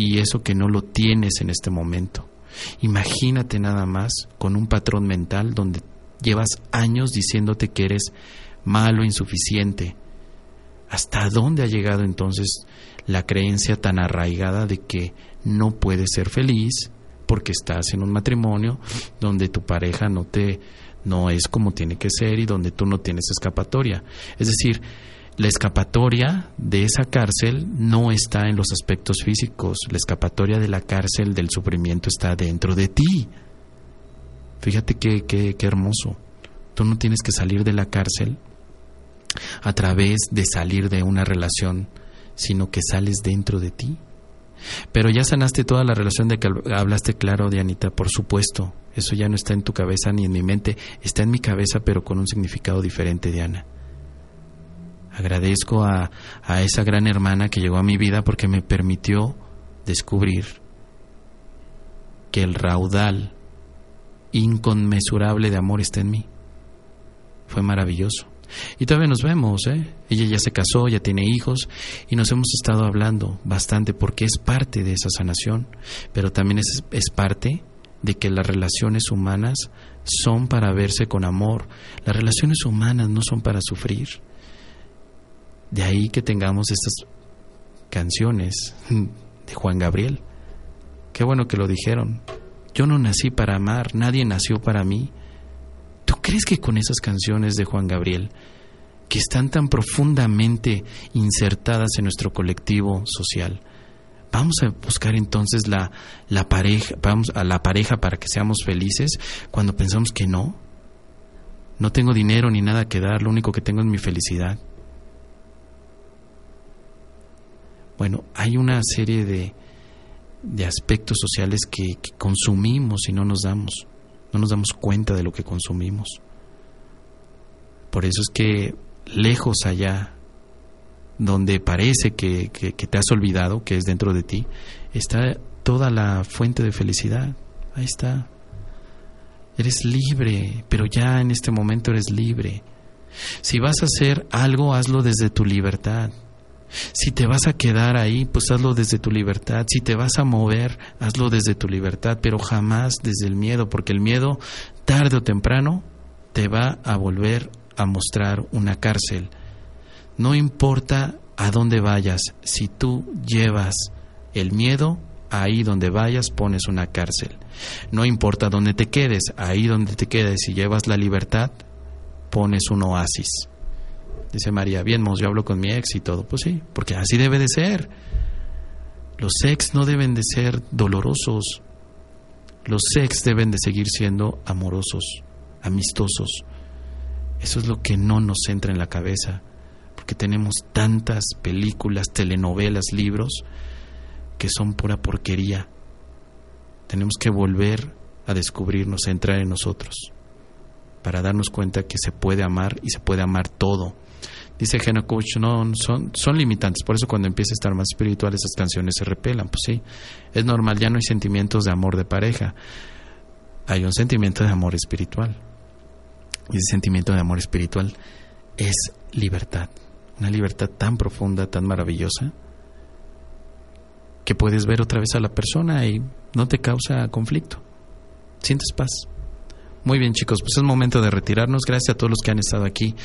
Y eso que no lo tienes en este momento. Imagínate nada más con un patrón mental donde llevas años diciéndote que eres malo, insuficiente. ¿Hasta dónde ha llegado entonces la creencia tan arraigada de que no puedes ser feliz porque estás en un matrimonio donde tu pareja no te no es como tiene que ser y donde tú no tienes escapatoria. Es decir, la escapatoria de esa cárcel no está en los aspectos físicos, la escapatoria de la cárcel del sufrimiento está dentro de ti. Fíjate qué, qué, qué hermoso. Tú no tienes que salir de la cárcel a través de salir de una relación sino que sales dentro de ti. Pero ya sanaste toda la relación de que hablaste claro, Dianita, por supuesto. Eso ya no está en tu cabeza ni en mi mente, está en mi cabeza, pero con un significado diferente, Diana. Agradezco a, a esa gran hermana que llegó a mi vida porque me permitió descubrir que el raudal inconmensurable de amor está en mí. Fue maravilloso. Y todavía nos vemos, ¿eh? Ella ya se casó, ya tiene hijos y nos hemos estado hablando bastante porque es parte de esa sanación, pero también es, es parte de que las relaciones humanas son para verse con amor. Las relaciones humanas no son para sufrir. De ahí que tengamos estas canciones de Juan Gabriel. Qué bueno que lo dijeron. Yo no nací para amar, nadie nació para mí. ¿Tú crees que con esas canciones de Juan Gabriel, que están tan profundamente insertadas en nuestro colectivo social, vamos a buscar entonces la, la pareja, vamos a la pareja para que seamos felices cuando pensamos que no? No tengo dinero ni nada que dar, lo único que tengo es mi felicidad. Bueno, hay una serie de, de aspectos sociales que, consumimos y no nos damos, no nos damos cuenta de lo que consumimos. Por eso es que lejos allá, donde parece que, que te has olvidado, que es dentro de ti, está toda la fuente de felicidad. Ahí está. Eres libre, pero ya en este momento eres libre. Si vas a hacer algo, hazlo desde tu libertad. Si te vas a quedar ahí, pues hazlo desde tu libertad. Si te vas a mover, hazlo desde tu libertad, pero jamás desde el miedo, porque el miedo, tarde o temprano, te va a volver a mostrar una cárcel. No importa a dónde vayas, si tú llevas el miedo, ahí donde vayas pones una cárcel. No importa dónde te quedes, ahí donde te quedes, si llevas la libertad, pones un oasis. Dice María, bien, yo hablo con mi ex y todo. Pues sí, porque así debe de ser. Los ex no deben de ser dolorosos. Los ex deben de seguir siendo amorosos, amistosos. Eso es lo que no nos entra en la cabeza, porque tenemos tantas películas, telenovelas, libros que son pura porquería. Tenemos que volver a descubrirnos, a entrar en nosotros, para darnos cuenta que se puede amar y se puede amar todo Dice Geno Coach, no, son, son limitantes, por eso cuando empieza a estar más espiritual esas canciones se repelan, pues sí, es normal, ya no hay sentimientos de amor de pareja, hay un sentimiento de amor espiritual. Y ese sentimiento de amor espiritual es libertad, una libertad tan profunda, tan maravillosa, que puedes ver otra vez a la persona y no te causa conflicto, sientes paz. Muy bien chicos, pues es momento de retirarnos. Gracias a todos los que han estado aquí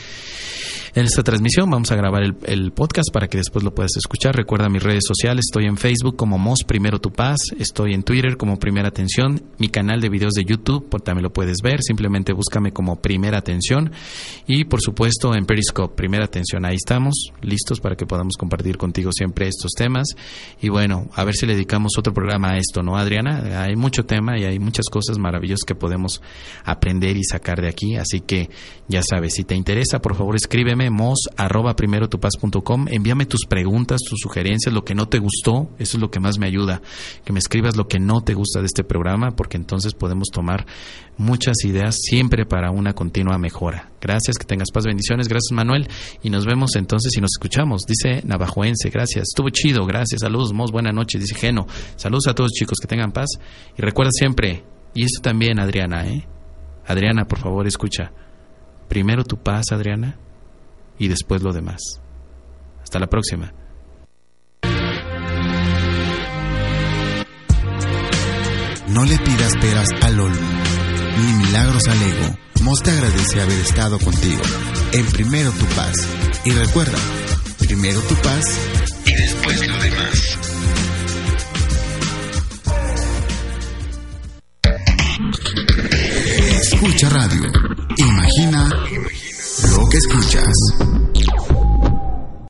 en esta transmisión. Vamos a grabar el, podcast para que después lo puedas escuchar. Recuerda mis redes sociales. Estoy en Facebook como Mos Primero Tu Paz. Estoy en Twitter como Primera Atención. Mi canal de videos de YouTube por, también lo puedes ver. Simplemente búscame como Primera Atención. Y por supuesto en Periscope, Primera Atención. Ahí estamos, listos para que podamos compartir contigo siempre estos temas. Y bueno, a ver si le dedicamos otro programa a esto, ¿no, Adriana? Hay mucho tema y hay muchas cosas maravillosas que podemos aprender y sacar de aquí. Así que ya sabes, si te interesa, por favor escríbeme mos arroba primero Envíame tus preguntas, tus sugerencias, lo que no te gustó. Eso es lo que más me ayuda. Que me escribas lo que no te gusta de este programa, porque entonces podemos tomar muchas ideas siempre para una continua mejora. Gracias, que tengas paz, bendiciones. Gracias, Manuel. Y nos vemos entonces y nos escuchamos. Dice Navajoense, gracias. Estuvo chido, gracias. Saludos, Mos, buenas noches. Dice Geno. Saludos a todos, chicos, que tengan paz. Y recuerda siempre, y esto también, Adriana, ¿eh? Adriana, por favor, escucha. Primero tu paz, Adriana, y después lo demás. Hasta la próxima. No le pidas peras al olmo, ni milagros al ego. Mos te agradece haber estado contigo. En primero tu paz. Y recuerda, primero tu paz y después lo demás. Escucha radio. Imagina lo que escuchas.